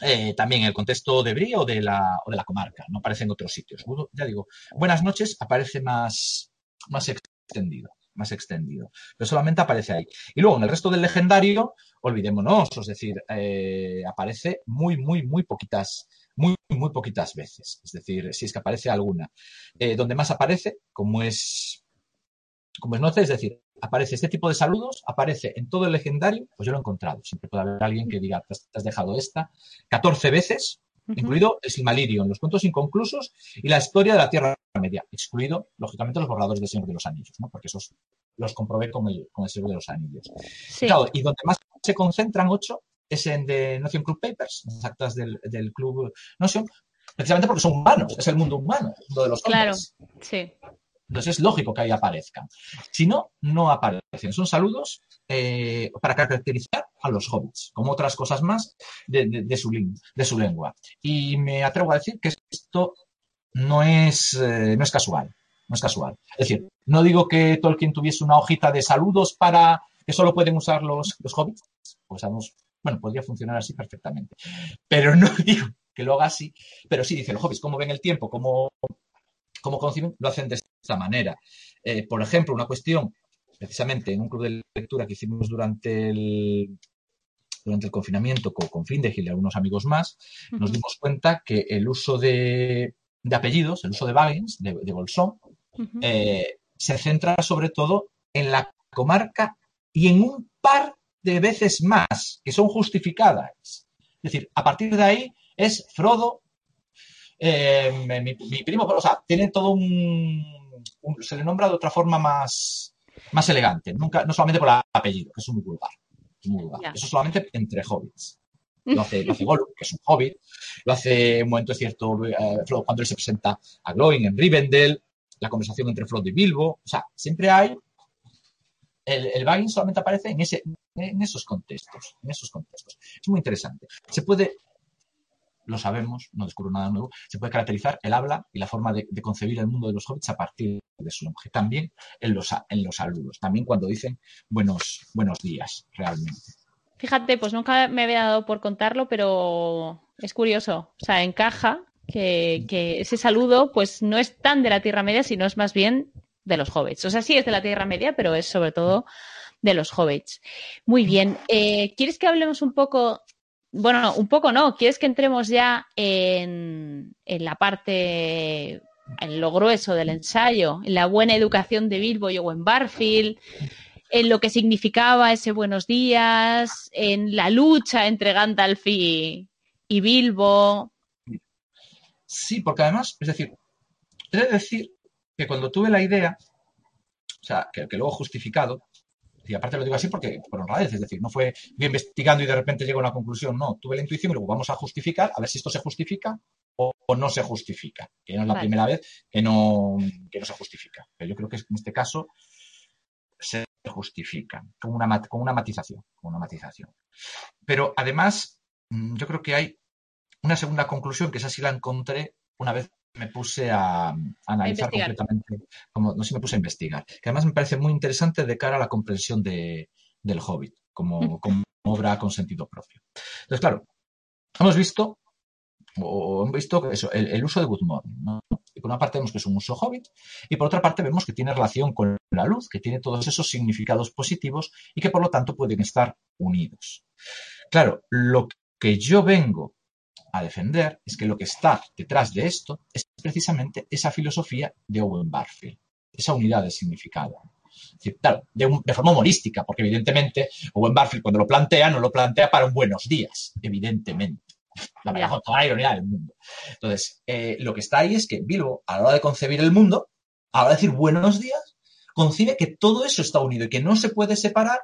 eh, también en el contexto de Brie o de la, o de la comarca, no aparece en otros sitios. Ya digo, Buenas noches aparece más, más extendido, más extendido, pero solamente aparece ahí. Y luego en el resto del legendario, olvidémonos, es decir, eh, aparece muy, muy, muy poquitas, muy, muy poquitas veces. Es decir, si es que aparece alguna. Eh, donde más aparece, como es como es noche, es decir, aparece este tipo de saludos, aparece en todo el legendario, pues yo lo he encontrado. Siempre puede haber alguien que diga, te has, dejado esta, 14 veces, incluido el Silmarillion, los cuentos inconclusos y la historia de la Tierra Media, excluido, lógicamente, los borradores del Señor de los Anillos, ¿no? porque esos los comprobé con el, con el Señor de los Anillos. Sí. Claro, y donde más se concentran ocho es en The Notion Club Papers, las actas del, del Club Notion, precisamente porque son humanos, es el mundo humano, el mundo de los Claro. hombres. Sí. Entonces es lógico que ahí aparezcan. Si no, no aparecen. Son saludos eh, para caracterizar a los hobbits, como otras cosas más de, su, de lengua. Y me atrevo a decir que esto no es, eh, no es casual. No es casual. Es decir, no digo que Tolkien tuviese una hojita de saludos para que solo pueden usar los, hobbits. Pues bueno, podría funcionar así perfectamente. Pero no digo que lo haga así. Pero sí dice los hobbits, cómo ven el tiempo, cómo cómo lo hacen de esta manera. Eh, por ejemplo, una cuestión, precisamente en un club de lectura que hicimos durante el, durante el confinamiento con, con Findegil y algunos amigos más, nos dimos cuenta que el uso de, de apellidos, el uso de Baggins, de, de Bolsón, eh, se centra sobre todo en la comarca y en un par de veces más que son justificadas. Es decir, a partir de ahí es Frodo, eh, mi, mi primo, o sea, tiene todo un, un- se le nombra de otra forma más, más elegante, nunca, no solamente por el apellido, que es muy vulgar. muy vulgar. Eso solamente entre hobbits. Lo hace, lo hace Gollum, que es un hobbit. Lo hace un momento cierto eh, cuando él se presenta a Glowing en Rivendell. La conversación entre Frodo y Bilbo. O sea, siempre hay. El, el Baggins solamente aparece en, ese, en esos contextos. En esos contextos. Es muy interesante. Se puede lo sabemos, no descubro nada nuevo, se puede caracterizar el habla y la forma de, concebir el mundo de los hobbits a partir de su lenguaje. También en los, en los saludos, también cuando dicen buenos, buenos días, realmente. Fíjate, pues nunca me había dado por contarlo, pero es curioso. O sea, encaja que, que, ese saludo pues no es tan de la Tierra Media, sino es más bien de los hobbits. O sea, sí es de la Tierra Media, pero es sobre todo de los hobbits. Muy bien. Eh, ¿Quieres que hablemos un poco bueno, un poco no. ¿Quieres que entremos ya en, la parte, en lo grueso del ensayo, en la buena educación de Bilbo y Owen Barfield, en lo que significaba ese buenos días, en la lucha entre Gandalf y, Bilbo? Sí, porque además, es decir, he de decir que cuando tuve la idea, o sea, que, que luego justificado, y aparte lo digo así porque por honradez, es decir, no fue yo investigando y de repente llego a una conclusión, no, tuve la intuición y luego vamos a justificar, a ver si esto se justifica o, no se justifica, que no es la primera vez que no, no se justifica. Pero yo creo que en este caso se justifica con una, con una matización, con una matización. Pero además, mm, yo creo que hay una segunda conclusión, que esa sí la encontré una vez me puse a, analizar completamente, como no sé, me puse a investigar, que además me parece muy interesante de cara a la comprensión de, del Hobbit como, como, obra con sentido propio. Entonces, claro, hemos visto o hemos visto eso, el, uso de Good Morning. ¿no? Y por una parte vemos que es un uso hobbit y por otra parte vemos que tiene relación con la luz, que tiene todos esos significados positivos y que por lo tanto pueden estar unidos. Claro, lo que yo vengo a defender es que lo que está detrás de esto es precisamente esa filosofía de Owen Barfield, esa unidad de significado. claro, de, forma humorística, porque evidentemente Owen Barfield cuando lo plantea, no lo plantea para un buenos días, evidentemente. La verdad, toda la ironía del mundo. Entonces, eh, lo que está ahí es que Bilbo, a la hora de concebir el mundo, a la hora de decir buenos días, concibe que todo eso está unido y que no se puede separar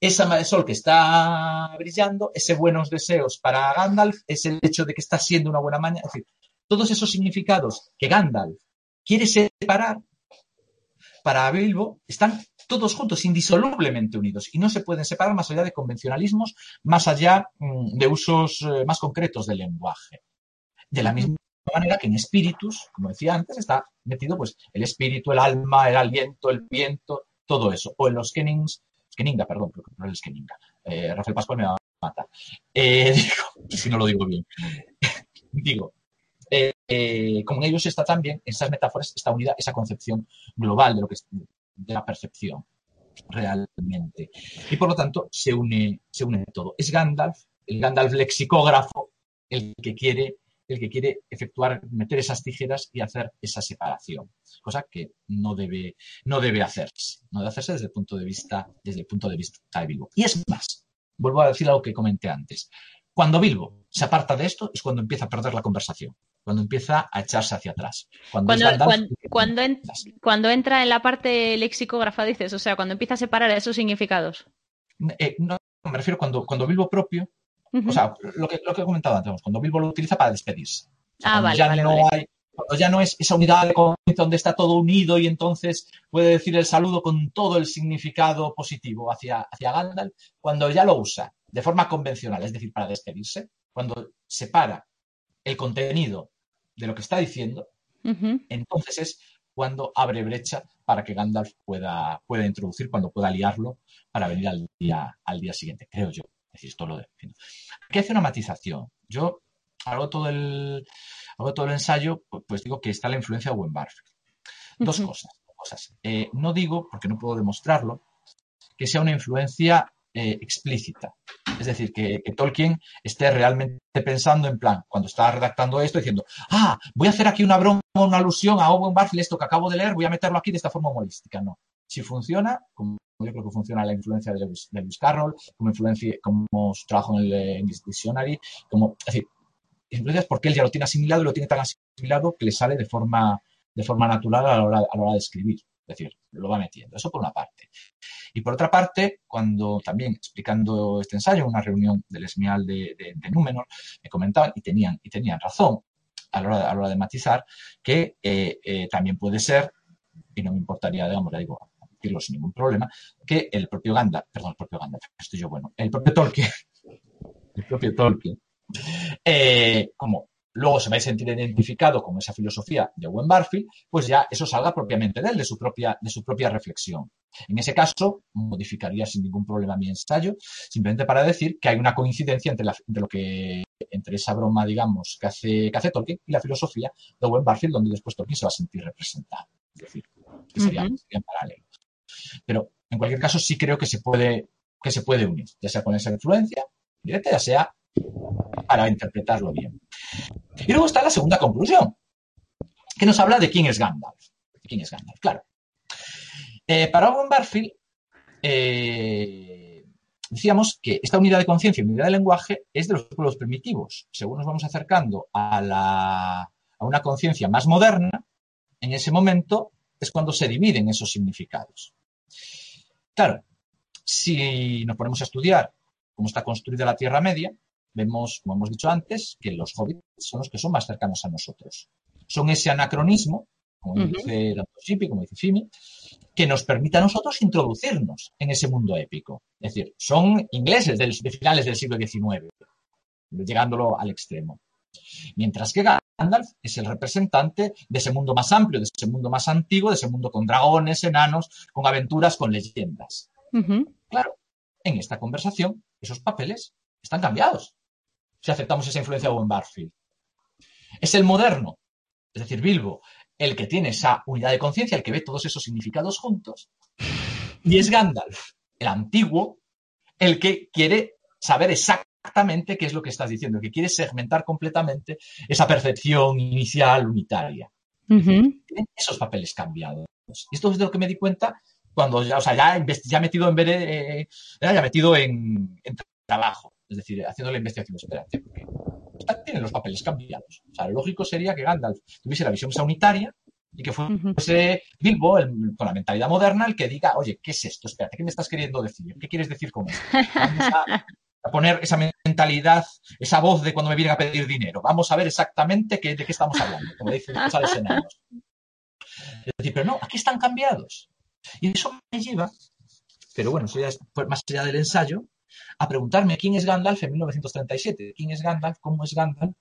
esa de sol que está brillando, ese buenos deseos para Gandalf, es el hecho de que está siendo una buena mañana. Es decir, todos esos significados que Gandalf quiere separar para Bilbo están todos juntos, indisolublemente unidos, y no se pueden separar más allá de convencionalismos, más allá mm, de usos eh, más concretos del lenguaje. De la misma manera que en espíritus, como decía antes, está metido pues el espíritu, el alma, el aliento, el viento, todo eso. O en los Kennings Keninga, perdón, no es Keninga. Eh, Rafael Pascual me va a matar. Eh, digo, si no lo digo bien. digo, eh, como en ellos está también, en esas metáforas está unida esa concepción global de lo que es de la percepción realmente. Y por lo tanto se une, se une todo. Es Gandalf, el Gandalf lexicógrafo, el que quiere el que quiere efectuar, meter esas tijeras y hacer esa separación, cosa que no debe, no debe hacerse, no debe hacerse desde el punto de vista, desde el punto de vista de Bilbo. Y es más, vuelvo a decir algo que comenté antes. Cuando Bilbo se aparta de esto es cuando empieza a perder la conversación, cuando empieza a echarse hacia atrás. Cuando, cuando, entra en la parte lexicógrafa, dices, o sea, cuando empieza a separar esos significados. Eh, no, me refiero cuando, cuando Bilbo propio o sea, lo que, lo que he comentado antes, cuando Bilbo lo utiliza para despedirse. ah, vale, ya no hay cuando ya no es esa unidad de donde está todo unido y entonces puede decir el saludo con todo el significado positivo hacia, hacia Gandalf, cuando ya lo usa de forma convencional, es decir, para despedirse, cuando separa el contenido de lo que está diciendo, entonces es cuando abre brecha para que Gandalf pueda, pueda introducir, cuando pueda liarlo para venir al día, al día siguiente, creo yo. Es decir, esto lo defino. Aquí hace una matización. Yo hago todo el, hago todo el ensayo, pues, pues digo que está la influencia de Owen Dos cosas. cosas. Eh, no digo, porque no puedo demostrarlo, que sea una influencia eh, explícita. Es decir, que, Tolkien esté realmente pensando en plan, cuando está redactando esto, diciendo, ah, voy a hacer aquí una broma, una alusión a Owen Barfield, esto que acabo de leer, voy a meterlo aquí de esta forma humorística. No. Si funciona, como yo creo que funciona la influencia de Lewis, Carroll, como influencia, como su trabajo en el Dictionary, como, es decir, influencias porque él ya lo tiene asimilado y lo tiene tan asimilado que le sale de forma, de forma natural a la, hora, a la hora de escribir. Es decir, lo va metiendo. Eso por una parte. Y por otra parte, cuando también explicando este ensayo en una reunión del Esmial de, de, Númenor, me comentaban, y tenían, y tenían razón a la hora, a la hora de matizar, que eh, eh, también puede ser, y no me importaría, digamos, le digo, sin ningún problema, que el propio Gandalf, perdón, el propio Gandalf, estoy yo bueno, el propio Tolkien, el propio Tolkien, eh, como luego se va a sentir identificado con esa filosofía de Owen Barfield, pues ya eso salga propiamente de él, de su propia, de su propia reflexión. En ese caso, modificaría sin ningún problema mi ensayo, simplemente para decir que hay una coincidencia entre, lo que, entre esa broma, digamos, que hace, que hace Tolkien y la filosofía de Owen Barfield, donde después Tolkien se va a sentir representado. Es decir, que serían, paralelos. Pero, en cualquier caso, sí creo que se puede, que se puede unir, ya sea con esa influencia directa, ya sea para interpretarlo bien. Y luego está la segunda conclusión, que nos habla de quién es Gandalf. ¿Quién es Gandalf? Claro. Eh, para Owen Barfield, eh, decíamos que esta unidad de conciencia y unidad de lenguaje es de los pueblos primitivos. Según nos vamos acercando a, una conciencia más moderna, en ese momento es cuando se dividen esos significados. Claro, si nos ponemos a estudiar cómo está construida la Tierra Media, vemos, como hemos dicho antes, que los hobbits son los que son más cercanos a nosotros. Son ese anacronismo, como dice Sipi, como dice Fimi, que nos permite a nosotros introducirnos en ese mundo épico. Es decir, son ingleses de finales del siglo XIX, llegándolo al extremo. Mientras que Gandalf es el representante de ese mundo más amplio, de ese mundo más antiguo, de ese mundo con dragones, enanos, con aventuras, con leyendas. Claro, en esta conversación, esos papeles están cambiados si aceptamos esa influencia de Owen Barfield. Es el moderno, es decir, Bilbo, el que tiene esa unidad de conciencia, el que ve todos esos significados juntos. Y es Gandalf, el antiguo, el que quiere saber exactamente qué es lo que estás diciendo, que quiere segmentar completamente esa percepción inicial unitaria. esos papeles cambiados. Y esto es de lo que me di cuenta cuando ya, o sea, ya, ya metido en ver, eh, ya metido en trabajo es decir, haciendo la investigación. Espérate, porque tienen los papeles cambiados. O sea, lo lógico sería que Gandalf tuviese la visión esa unitaria y que fuese Bilbo, con la mentalidad moderna, el que diga, oye, ¿qué es esto? Espérate, ¿qué me estás queriendo decir? ¿Qué quieres decir con esto? Vamos a, poner esa mentalidad, esa voz de cuando me vienen a pedir dinero. Vamos a ver exactamente de qué estamos hablando, como dicen los enanos. Es decir, pero no, aquí están cambiados. Y eso me lleva, pero bueno, eso ya es más allá del ensayo, a preguntarme quién es Gandalf en 1937, quién es Gandalf, cómo es Gandalf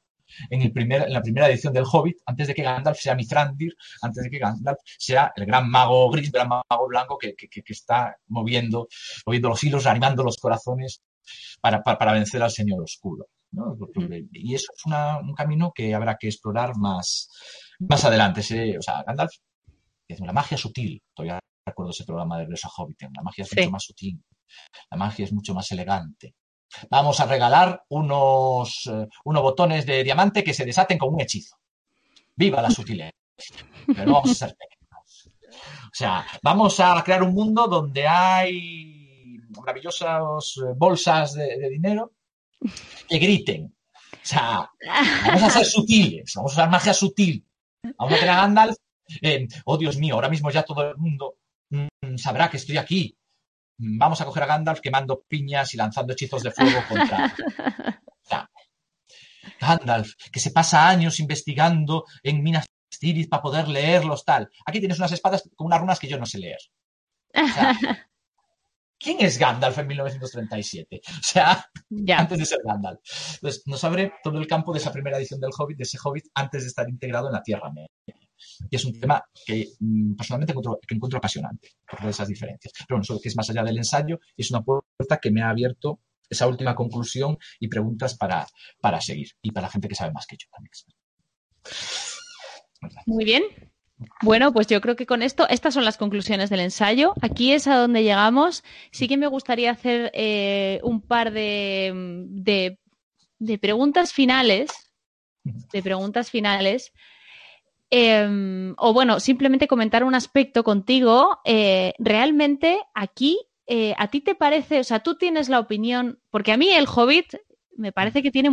en, el primer, en la primera edición del Hobbit, antes de que Gandalf sea Mithrandir, antes de que Gandalf sea el gran mago gris, el gran mago blanco que, está moviendo, moviendo los hilos, animando los corazones para, vencer al Señor Oscuro. Y eso es un camino que habrá que explorar más, más adelante. O sea, Gandalf es una magia sutil. Todavía recuerdo ese programa de Regreso a Hobbit. La magia es mucho más sutil. La magia es mucho más elegante. Vamos a regalar unos, eh, unos botones de diamante que se desaten con un hechizo. ¡Viva la sutileza! Pero vamos a ser pequeños. O sea, vamos a crear un mundo donde hay maravillosas eh, bolsas de, dinero que griten. O sea, vamos a ser sutiles, vamos a usar magia sutil. Vamos a tener a Gandalf. Eh, oh, Dios mío, ahora mismo ya todo el mundo mm, sabrá que estoy aquí vamos a coger a Gandalf quemando piñas y lanzando hechizos de fuego contra. Gandalf, que se pasa años investigando en Minas Tirith para poder leerlos, tal. Aquí tienes unas espadas con unas runas que yo no sé leer. ¿Quién es Gandalf en 1937? O sea, antes de ser Gandalf. Entonces, nos abre todo el campo de esa primera edición del Hobbit, de ese Hobbit, antes de estar integrado en la Tierra Media. Y es un tema que mm, personalmente encuentro, que encuentro apasionante por esas diferencias. Pero bueno, eso que es más allá del ensayo, es una puerta que me ha abierto esa última conclusión y preguntas para, para seguir. Y para la gente que sabe más que yo también. Muy bien. Bueno, pues yo creo que con esto, estas son las conclusiones del ensayo. Aquí es a donde llegamos. Sí que me gustaría hacer eh, un par de, preguntas finales, de preguntas finales, Em, o bueno, simplemente comentar un aspecto contigo. Eh, realmente aquí, eh, ¿a ti te parece, o sea, tú tienes la opinión, porque a mí el Hobbit me parece que tiene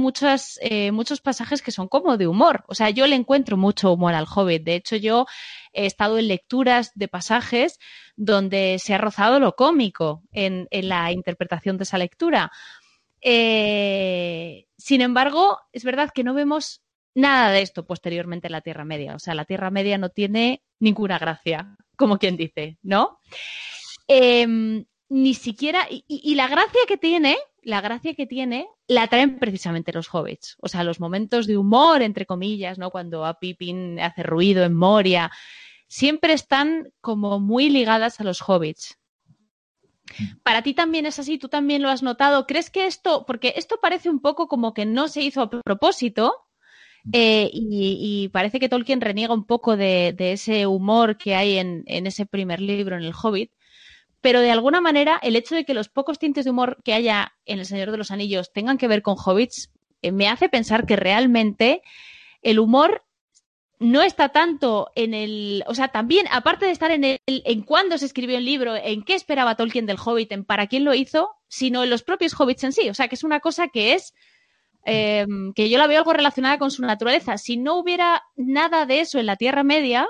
eh, muchos pasajes que son como de humor. O sea, yo le encuentro mucho humor al Hobbit. De hecho, yo he estado en lecturas de pasajes donde se ha rozado lo cómico en, en la interpretación de esa lectura. sin embargo, es verdad que no vemos nada de esto posteriormente en la Tierra Media. O sea, la Tierra Media no tiene ninguna gracia, como quien dice, ¿no? Em, ni siquiera, y, la gracia que tiene, la gracia que tiene la traen precisamente los hobbits. O sea, los momentos de humor, entre comillas, ¿no? Cuando a Pippin hace ruido en Moria, siempre están como muy ligadas a los hobbits. Para ti también es así, tú también lo has notado. ¿Crees que esto, porque esto parece un poco como que no se hizo a propósito, eh, y, parece que Tolkien reniega un poco de, ese humor que hay en, ese primer libro, en El Hobbit, pero de alguna manera el hecho de que los pocos tintes de humor que haya en El Señor de los Anillos tengan que ver con hobbits, eh, me hace pensar que realmente el humor no está tanto en el, o sea, también, aparte de estar en el, en cuándo se escribió el libro, en qué esperaba Tolkien del Hobbit, en para quién lo hizo, sino en los propios hobbits en sí. O sea, que es una cosa que es, eh, que yo la veo algo relacionada con su naturaleza. Si no hubiera nada de eso en la Tierra Media,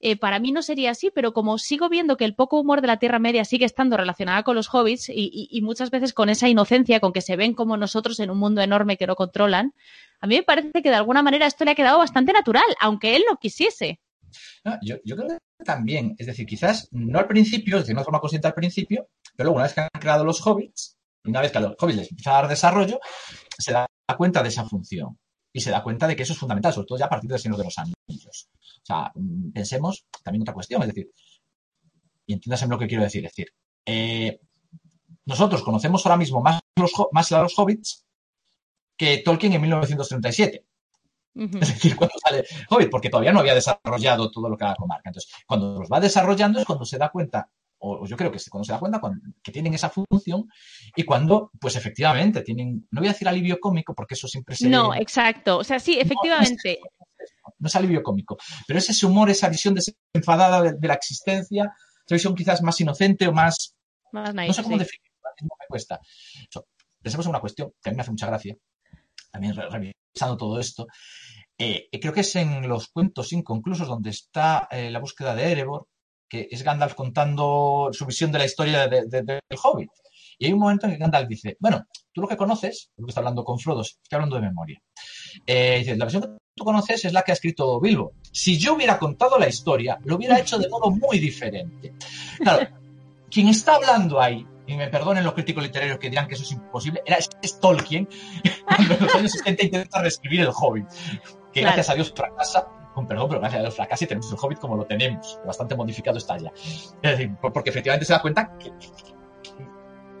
eh, para mí no sería así, pero como sigo viendo que el poco humor de la Tierra Media sigue estando relacionada con los hobbits y, muchas veces con esa inocencia, con que se ven como nosotros en un mundo enorme que no controlan, a mí me parece que de alguna manera esto le ha quedado bastante natural, aunque él no quisiese. yo, creo que también, es decir, quizás no al principio, es decir, no de forma consciente al principio, pero luego una vez que han creado los hobbits, una vez que a los hobbits les empieza a dar desarrollo, se da cuenta de esa función y se da cuenta de que eso es fundamental, sobre todo ya a partir del Señor de los Anillos. O sea, mm, pensemos también otra cuestión, es decir, y entiéndase lo que quiero decir, es decir, eh, nosotros conocemos ahora mismo más, los, más a los hobbits que Tolkien en 1937. Es decir, cuando sale Hobbit, porque todavía no había desarrollado todo lo que era la comarca. Entonces, cuando los va desarrollando es cuando se da cuenta o, yo creo que cuando se da cuenta que tienen esa función y cuando, pues efectivamente, tienen, no voy a decir alivio cómico porque eso siempre se... No, exacto, o sea, sí, efectivamente. No, es, alivio cómico, pero es ese humor, esa visión desenfadada de, la existencia, esa visión quizás más inocente o más... más no sé cómo definirlo, me cuesta. pensemos en una cuestión que a mí me hace mucha gracia, también revisando todo esto, eh, creo que es en los cuentos inconclusos donde está eh, la búsqueda de Erebor, que es Gandalf contando su visión de la historia del Hobbit. Y hay un momento en que Gandalf dice, bueno, tú lo que conoces, lo que está hablando con Frodo, estoy hablando de memoria, eh, dice, la versión que tú conoces es la que ha escrito Bilbo. Si yo hubiera contado la historia, lo hubiera hecho de modo muy diferente. Claro, quien está hablando ahí, y me perdonen los críticos literarios que dirán que eso es imposible, era es Tolkien, cuando en los años 60 intenta reescribir el Hobbit, que gracias a Dios fracasa, con perdón, pero gracias a Dios fracasa y tenemos el Hobbit como lo tenemos, bastante modificado está ya. Es decir, porque efectivamente se da cuenta que,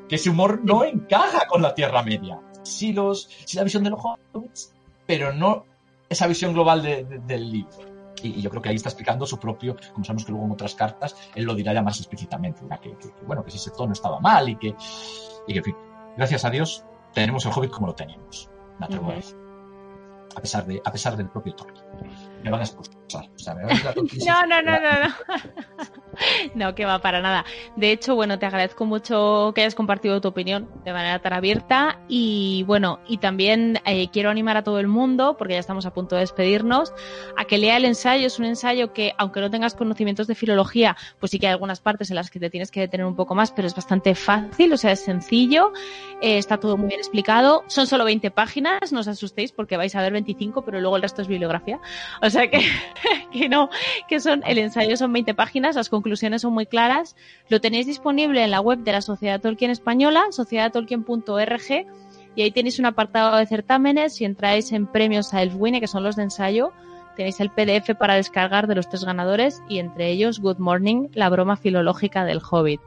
que ese humor no encaja con la Tierra Media. Sí, los, sí la visión de los hobbits, pero no esa visión global del libro. Y, yo creo que ahí está explicando su propio, como sabemos que luego en otras cartas, él lo dirá ya más explícitamente, que, bueno, que si ese tono estaba mal y que, y que, en fin, gracias a Dios, tenemos el Hobbit como lo tenemos, a pesar, de, a pesar del propio Tolkien. Me van a expulsar. O sea, me van a no, no, no, no, no. no, que va para nada. De hecho, bueno, te agradezco mucho que hayas compartido tu opinión de manera tan abierta y bueno, y también eh, quiero animar a todo el mundo, porque ya estamos a punto de despedirnos, a que lea el ensayo. Es un ensayo que, aunque no tengas conocimientos de filología, pues sí que hay algunas partes en las que te tienes que detener un poco más, pero es bastante fácil, o sea, es sencillo, eh, está todo muy bien explicado. Son solo 20 páginas, no os asustéis porque vais a ver 25, pero luego el resto es bibliografía. O sea que, que no, que son, el ensayo son 20 páginas, las conclusiones conclusiones son muy claras. Lo tenéis disponible en la web de la Sociedad Tolkien Española, sociedadtolkien.org, y ahí tenéis un apartado de certámenes. Si entráis en premios a Elfwine, que son los de ensayo, tenéis el PDF para descargar de los tres ganadores y entre ellos Good Morning, la broma filológica del Hobbit.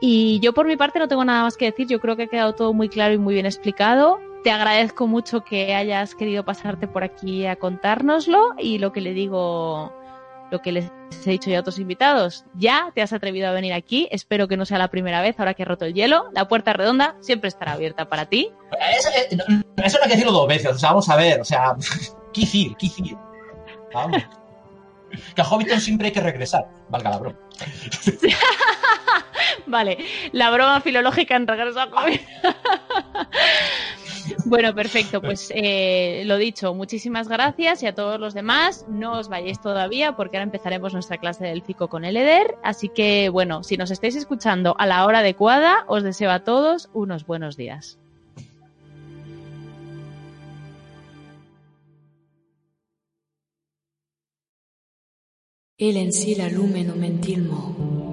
Y yo por mi parte no tengo nada más que decir, yo creo que ha quedado todo muy claro y muy bien explicado. Te agradezco mucho que hayas querido pasarte por aquí a contárnoslo y lo que le digo lo que les he dicho ya a otros invitados. Ya te has atrevido a venir aquí, espero que no sea la primera vez, ahora que he roto el hielo. La puerta redonda siempre estará abierta para ti. Eso, eh, no, hay que decirlo dos veces, o sea, vamos a ver, o sea, qué Vamos. Que a Hobbiton siempre hay que regresar, valga la broma. vale, la broma filológica en regreso a Hobbiton. Bueno, perfecto. Pues eh, lo dicho, muchísimas gracias y a todos los demás. No os vayáis todavía porque ahora empezaremos nuestra clase del FICO con el EDER. Así que, bueno, si nos estáis escuchando a la hora adecuada, os deseo a todos unos buenos días. En sí la lumen mentilmo.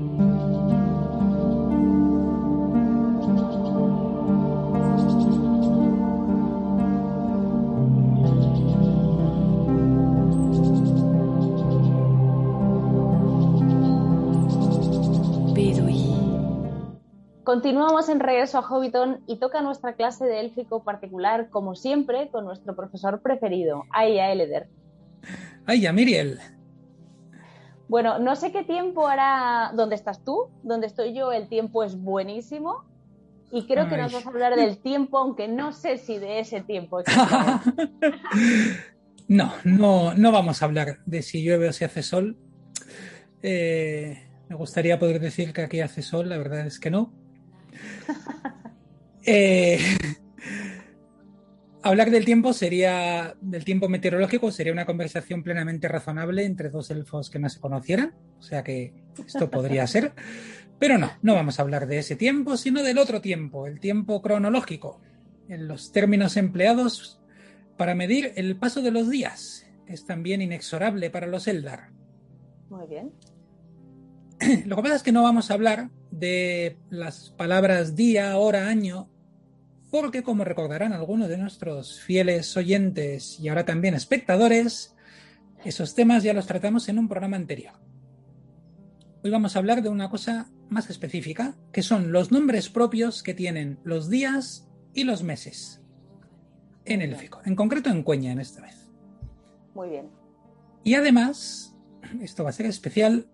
Continuamos en regreso a Hobbiton y toca nuestra clase de élfico particular, como siempre, con nuestro profesor preferido, Aya Eleder. ¡Ay, ya, Miriel! Bueno, no sé qué tiempo hará donde estás tú, donde estoy yo, el tiempo es buenísimo. Y creo que nos vas a hablar del tiempo, aunque no sé si de ese tiempo. no, no, no vamos a hablar de si llueve o si hace sol. Eh, me gustaría poder decir que aquí hace sol, la verdad es que no. Eh, hablar del tiempo sería, del tiempo meteorológico, sería una conversación plenamente razonable entre dos elfos que no se conocieran. O sea que esto podría ser. Pero no, no vamos a hablar de ese tiempo, sino del otro tiempo, el tiempo cronológico, en los términos empleados para medir el paso de los días, que es también inexorable para los Eldar. Muy bien. Lo que pasa es que no vamos a hablar de las palabras día, hora, año, porque como recordarán algunos de nuestros fieles oyentes y ahora también espectadores, esos temas ya los tratamos en un programa anterior. Hoy vamos a hablar de una cosa más específica, que son los nombres propios que tienen los días y los meses en élfico, en concreto en Cueña en esta vez. Muy bien. Y además, esto va a ser especial,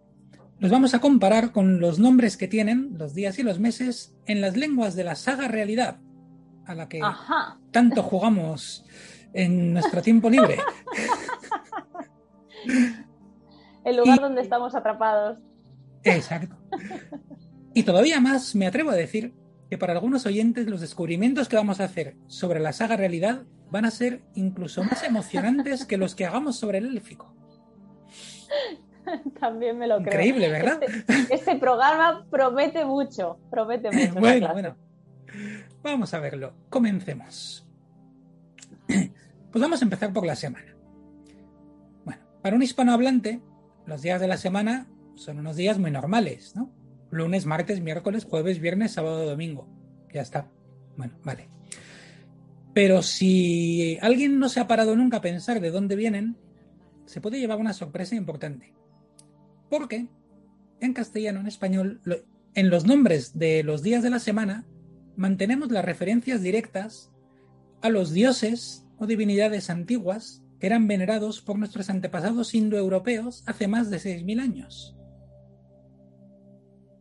los vamos a comparar con los nombres que tienen los días y los meses en las lenguas de la saga realidad, a la que Ajá. tanto jugamos en nuestro tiempo libre. El lugar Y- donde estamos atrapados. Exacto. Y todavía más me atrevo a decir que para algunos oyentes los descubrimientos que vamos a hacer sobre la saga realidad van a ser incluso más emocionantes que los que hagamos sobre el élfico. También me lo creo. Increíble, ¿verdad? Este, este programa promete mucho. Promete mucho. bueno, bueno. Vamos a verlo. Comencemos. Pues vamos a empezar por la semana. Bueno, para un hispanohablante, los días de la semana son unos días muy normales, ¿no? Lunes, martes, miércoles, jueves, viernes, sábado, domingo. Ya está. Bueno, vale. Pero si alguien no se ha parado nunca a pensar de dónde vienen, se puede llevar una sorpresa importante. Porque en castellano, en español, lo- en los nombres de los días de la semana mantenemos las referencias directas a los dioses o divinidades antiguas que eran venerados por nuestros antepasados indoeuropeos hace más de 6.000 años.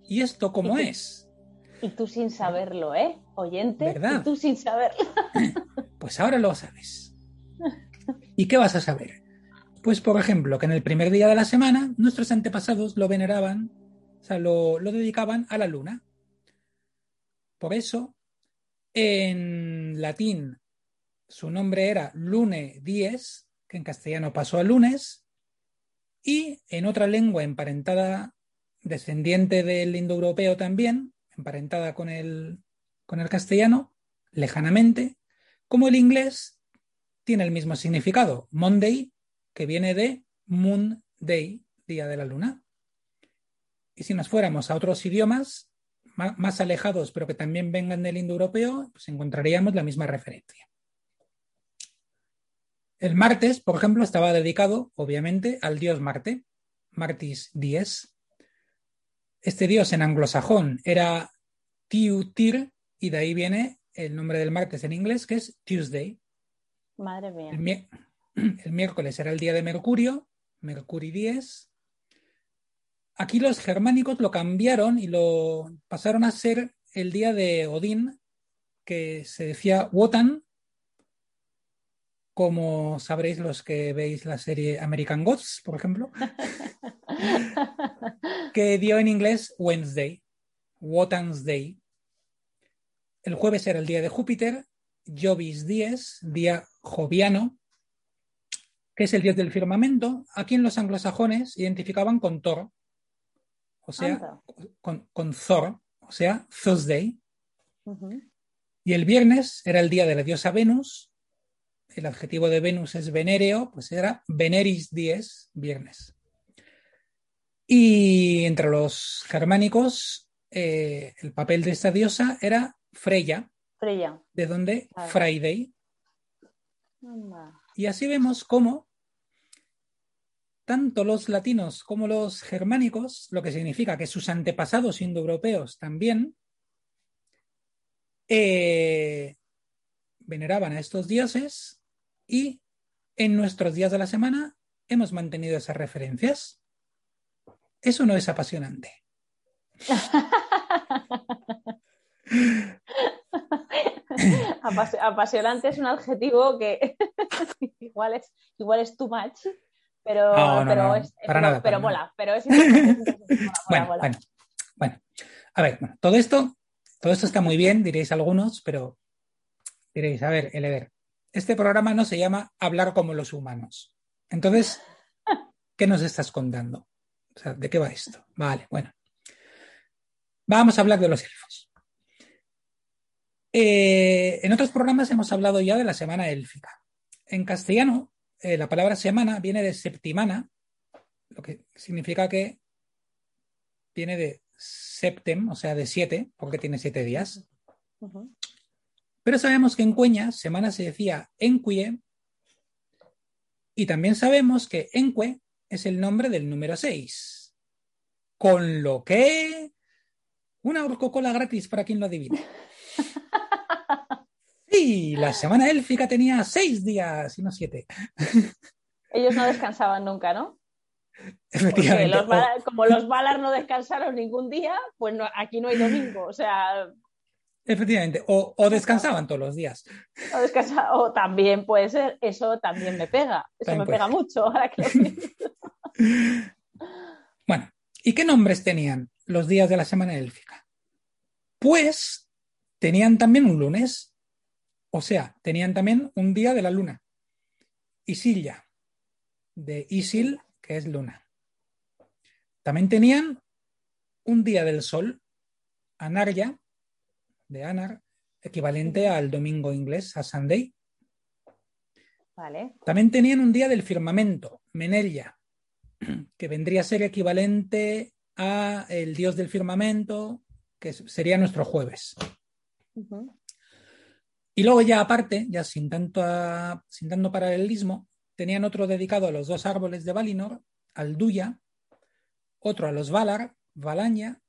¿Y esto cómo ¿Y tú? es? Y tú sin saberlo, ¿eh? Oyente. ¿Verdad? Y tú sin saberlo. Pues ahora lo sabes. ¿Y qué vas a saber? Pues, por ejemplo, que en el primer día de la semana nuestros antepasados lo veneraban, o sea, lo, dedicaban a la luna. Por eso, en latín, su nombre era Lune Dies, que en castellano pasó a lunes, y en otra lengua emparentada, descendiente del indoeuropeo también, emparentada con el, con el castellano, lejanamente, como el inglés tiene el mismo significado, Monday, que viene de Moon Day, día de la luna. Y si nos fuéramos a otros idiomas ma- más alejados, pero que también vengan del indoeuropeo, pues encontraríamos la misma referencia. El martes, por ejemplo, estaba dedicado, obviamente, al dios Marte, Martis Dies. Este dios en anglosajón era Tiutir, y de ahí viene el nombre del martes en inglés, que es Tuesday. Madre mía. El, el miércoles era el día de Mercurio, Mercuri 10. Aquí los germánicos lo cambiaron y lo pasaron a ser el día de Odín, que se decía Wotan, como sabréis los que veis la serie American Gods, por ejemplo, que dio en inglés Wednesday, Wotan's Day. El jueves era el día de Júpiter, Jovis 10, día joviano, que es el dios del firmamento. Aquí en los anglosajones identificaban con Thor, o sea, Anda. con, con Thor, o sea, Thursday. Y el viernes era el día de la diosa Venus. El adjetivo de Venus es venéreo, pues era Veneris 10, viernes. Y entre los germánicos, eh, el papel de esta diosa era Freya, Freya. de donde. Friday. Anda. Y así vemos cómo tanto los latinos como los germánicos, lo que significa que sus antepasados indoeuropeos también eh, veneraban a estos dioses y en nuestros días de la semana hemos mantenido esas referencias. Eso no es apasionante. Apas- apasionante es un adjetivo que igual es igual es too much, pero, No, no, pero, no, es, para pero, nada, pero para mola, pero es Bueno, mola. bueno, bueno. A ver, bueno, todo esto, todo esto está muy bien, diréis algunos, pero diréis, a ver, Eleder, este programa no se llama Hablar como los humanos. Entonces, ¿qué nos estás contando? O sea, ¿de qué va esto? Vale, bueno. Vamos a hablar de los elfos. Eh, en otros programas hemos hablado ya de la semana élfica. En castellano, eh, la palabra semana viene de septimana, lo que significa que viene de septem, o sea, de siete, porque tiene siete días. Pero sabemos que en Cueña, semana se decía encuie, y también sabemos que encue es el nombre del número 6. Con lo que una Coca-Cola gratis para quien lo adivine. La semana élfica tenía seis días y no siete. Ellos no descansaban nunca, ¿no? Efectivamente. los O- Valar- como los Valar no descansaron ningún día, pues no- aquí no hay domingo, o sea, efectivamente. O, o descansaban todos los días. descansa, o también puede ser, eso también me pega, eso También me pega ser. mucho, ahora que lo. Bueno, ¿y qué nombres tenían los días de la semana élfica? Pues tenían también un lunes, o sea, tenían también un día de la luna. Isilla, de Isil, que es luna. También tenían un día del sol, Anarya, de Anar, equivalente al domingo inglés, a Sunday. Vale, También tenían un día del firmamento, Menelia, que vendría a ser equivalente a el dios del firmamento, que sería nuestro jueves. Y luego ya aparte, ya sin tanto, sin paralelismo, tenían otro dedicado a los dos árboles de Valinor, al Duya, otro a los Valar, Valaña,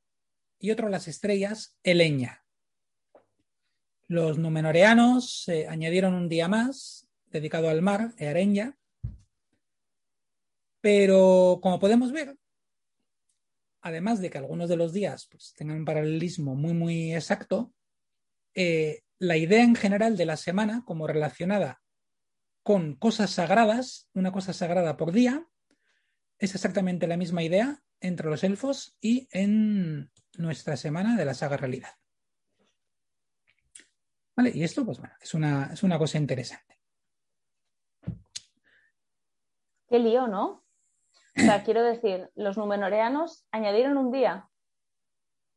y otro a las estrellas, Eleña. Los numenoreanos eh, añadieron un día más, dedicado al mar, Eareña, pero como podemos ver, además de que algunos de los días pues, tengan un paralelismo muy, muy exacto, eh, la idea en general de la semana, como relacionada con cosas sagradas, una cosa sagrada por día, es exactamente la misma idea entre los elfos y en nuestra semana de la saga realidad. ¿Vale? Y esto, pues bueno, es una, es una cosa interesante. qué lío, ¿no? O sea, quiero decir, los numenoreanos añadieron un día.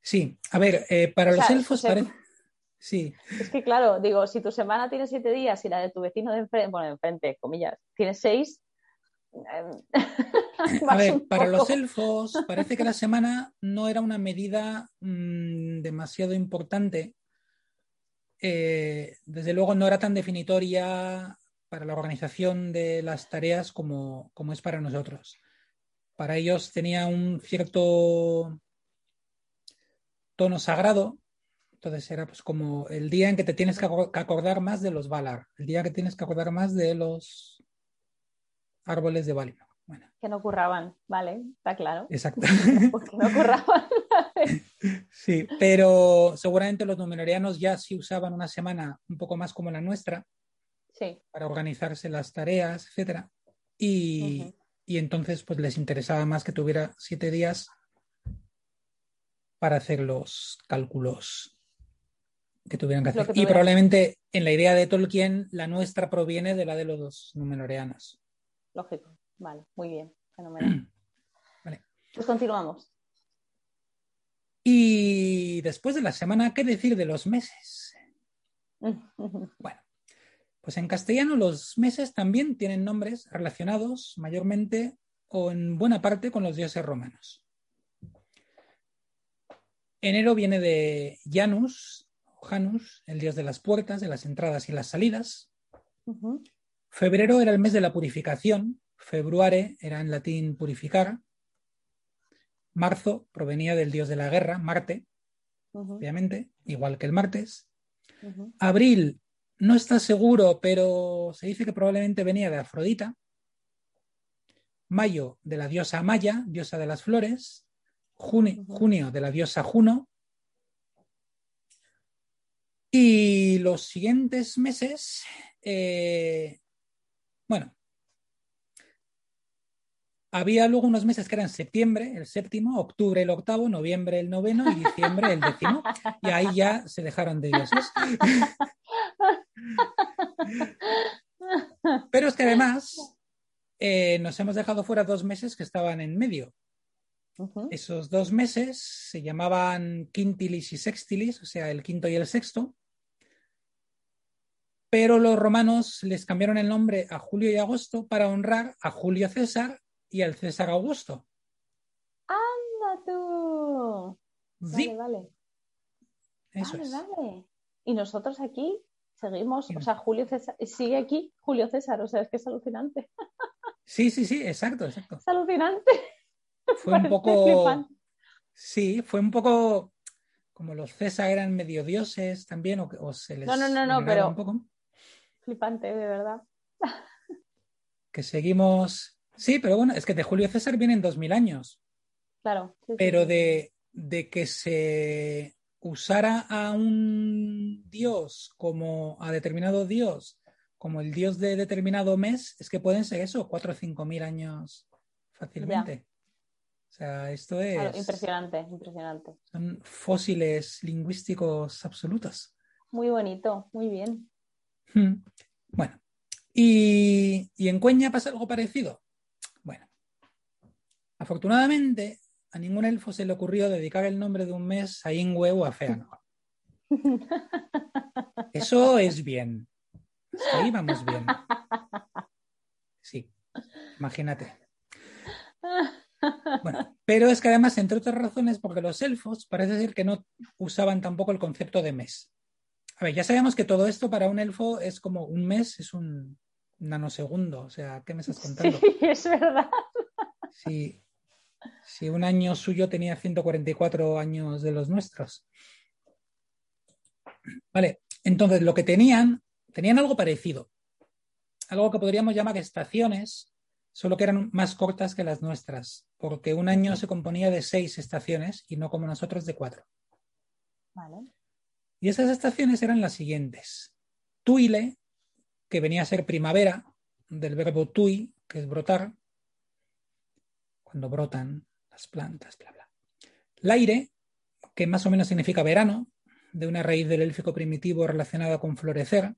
Sí, a ver, eh, para O los sea, elfos se-. Sí, Es que claro, digo, si tu semana tiene siete días y la de tu vecino de enfrente, bueno, de enfrente, comillas, tiene seis. em, A ver, para poco- los elfos parece que la semana no era una medida mm, demasiado importante. Eh, desde luego no era tan definitoria para la organización de las tareas como, como es para nosotros. Para ellos tenía un cierto tono sagrado, entonces era pues como el día en que te tienes que aco- que acordar más de los Valar, el día que tienes que acordar más de los árboles de Valinor. Bueno, Que no curraban, vale, está claro. exacto. Porque no curraban. Sí, pero seguramente los numenorianos ya sí usaban una semana un poco más como la nuestra Sí, para organizarse las tareas, etcétera. Y, y entonces pues les interesaba más que tuviera siete días para hacer los cálculos que tuvieran que hacer. que y probablemente en la idea de Tolkien, la nuestra proviene de la de los numenorianos. lógico. Vale, muy bien, fenomenal. Vale. Pues continuamos. Y después de la semana, ¿qué decir de los meses? Bueno, pues en castellano los meses también tienen nombres relacionados mayormente o en buena parte con los dioses romanos. Enero viene de Janus, Janus, el dios de las puertas, de las entradas y las salidas. Febrero era el mes de la purificación, Februare era en latín purificar. Marzo provenía del dios de la guerra, Marte, obviamente, igual que el martes. Abril no está seguro, pero se dice que probablemente venía de Afrodita. Mayo de la diosa Maya, diosa de las flores. Junio de la diosa Juno. Y los siguientes meses, eh, bueno, había luego unos meses que eran septiembre, el séptimo, octubre el octavo, noviembre el noveno y diciembre el décimo. Y ahí ya se dejaron de dioses. Pero es que además eh, nos hemos dejado fuera dos meses que estaban en medio. Esos dos meses se llamaban quintilis y sextilis, o sea, el quinto y el sexto. Pero los romanos les cambiaron el nombre a Julio y Agosto para honrar a Julio César y al César Augusto. Anda tú. Sí, Vale, vale. eso Vale, es. vale. Y nosotros aquí seguimos, Sí. o sea, Julio César, sigue aquí Julio César, o sea, es que es alucinante. Sí, sí, sí, exacto, exacto. Es alucinante. Fue un poco. Sí, fue un poco como los César eran medio dioses también, o, o se les. No, no, no, no, pero- un poco. Flipante, de verdad. Que seguimos. Sí, pero bueno, es que de Julio César vienen dos mil años. Claro. sí, pero sí. de, de que se usara a un dios como a determinado dios, como el dios de determinado mes, es que pueden ser eso, cuatro o cinco mil años fácilmente. O sea, esto es. Claro, impresionante, impresionante. Son fósiles lingüísticos absolutos. Muy bonito, muy bien. Bueno, ¿y, y en Cueña pasa algo parecido? Bueno, afortunadamente a ningún elfo se le ocurrió dedicar el nombre de un mes a Ingwe o a Feanor. Eso es bien. Hasta ahí vamos bien. Sí, imagínate. Bueno, pero es que además, entre otras razones, porque los elfos parece ser que no usaban tampoco el concepto de mes. A ver, ya sabemos que todo esto para un elfo es como un mes, es un nanosegundo. O sea, ¿qué me estás contando? Sí, es verdad. Si, si un año suyo tenía 144 años de los nuestros. Vale, entonces lo que tenían, tenían algo parecido. Algo que podríamos llamar estaciones, solo que eran más cortas que las nuestras, porque un año se componía de seis estaciones y no como nosotros de cuatro. Vale. Y esas estaciones eran las siguientes. Tuile, que venía a ser primavera, del verbo tui, que es brotar, cuando brotan las plantas, bla, bla. Laire, que más o menos significa verano, de una raíz del élfico primitivo relacionada con florecer.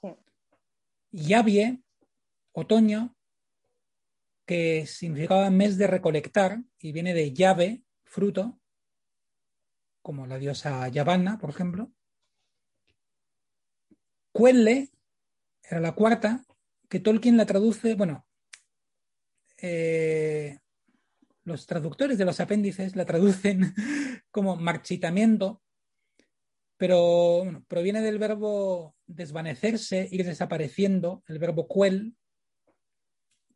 Sí. Yavie, otoño, que significaba mes de recolectar y viene de llave, fruto, como la diosa Yavanna, por ejemplo. Cuelle era la cuarta, que Tolkien la traduce, bueno, eh, los traductores de los apéndices la traducen como marchitamiento, pero proviene del verbo desvanecerse, ir desapareciendo, el verbo cuel,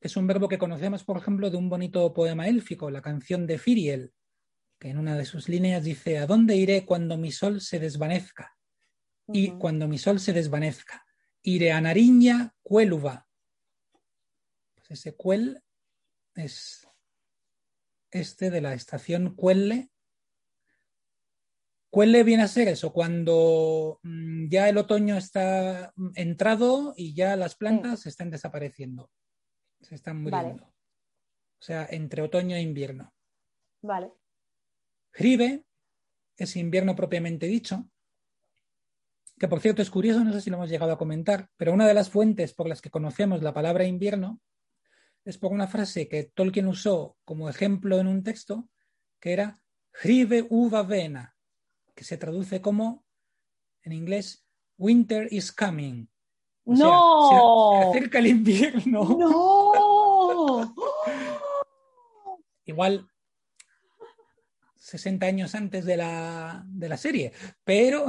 es un verbo que conocemos, por ejemplo, de un bonito poema élfico, la canción de Firiel, que en una de sus líneas dice, ¿a dónde iré cuando mi sol se desvanezca? Y cuando mi sol se desvanezca, iré a Nariña Cuéluva. Pues ese cuel es este de la estación Cuelle. Cuelle viene a ser eso, cuando mm, ya el otoño está mm, entrado y ya las plantas están desapareciendo, se están Vale. muriendo. O sea, entre otoño e invierno. Vale. Gribe es invierno propiamente dicho, que por cierto es curioso, no sé si lo hemos llegado a comentar, pero una de las fuentes por las que conocemos la palabra invierno es por una frase que Tolkien usó como ejemplo en un texto, que era Gribe uva vena, que se traduce como, en inglés, Winter is coming. O ¡No! se- se acerca el invierno. ¡No! igual 60 años antes de la, de la serie, pero,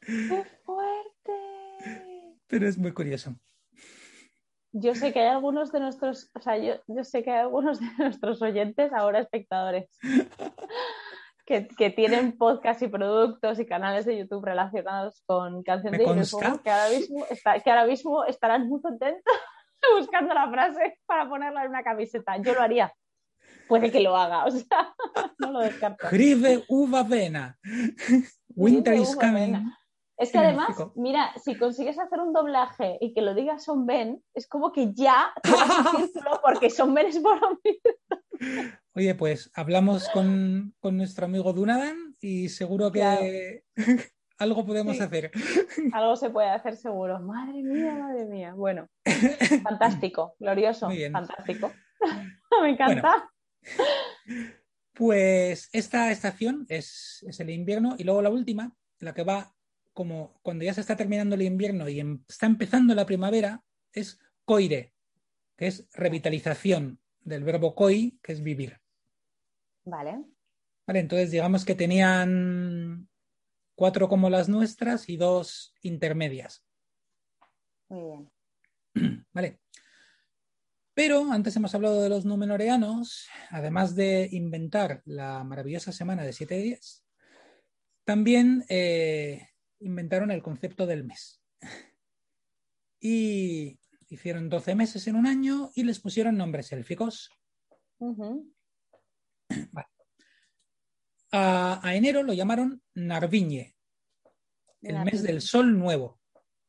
¡Qué fuerte! pero es muy curioso. yo sé que hay algunos de nuestros, o sea, yo, yo sé que hay algunos de nuestros oyentes, ahora espectadores, que, que tienen podcast y productos y canales de YouTube relacionados con canción Me de. Yunefuego, que ahora mismo está- que ahora mismo estarán muy contentos buscando la frase para ponerla en una camiseta. Yo lo haría. Puede que lo haga, o sea, no lo descarto. Grive uva vena. Winter is coming. vena. Es que además, mira, si consigues hacer un doblaje y que lo diga Son Ben, es como que ya te vas en círculo porque Son Ben es boromir. Oye, pues hablamos con, con nuestro amigo Dunadan y seguro que algo podemos Sí. hacer. Algo se puede hacer seguro. Madre mía, madre mía. Bueno, fantástico, glorioso, Muy bien. fantástico. Me encanta. Pues esta estación es, es el invierno y luego la última, la que va como cuando ya se está terminando el invierno y em- está empezando la primavera, es coire, que es revitalización del verbo coi, que es vivir. Vale. Vale, entonces digamos que tenían cuatro como las nuestras y dos intermedias. Muy bien. Vale. Pero antes hemos hablado de los numenoreanos, además de inventar la maravillosa semana de 7 días, también eh, inventaron el concepto del mes. Y hicieron 12 meses en un año y les pusieron nombres élficos. A, a enero lo llamaron Narviñe, el mes del sol nuevo,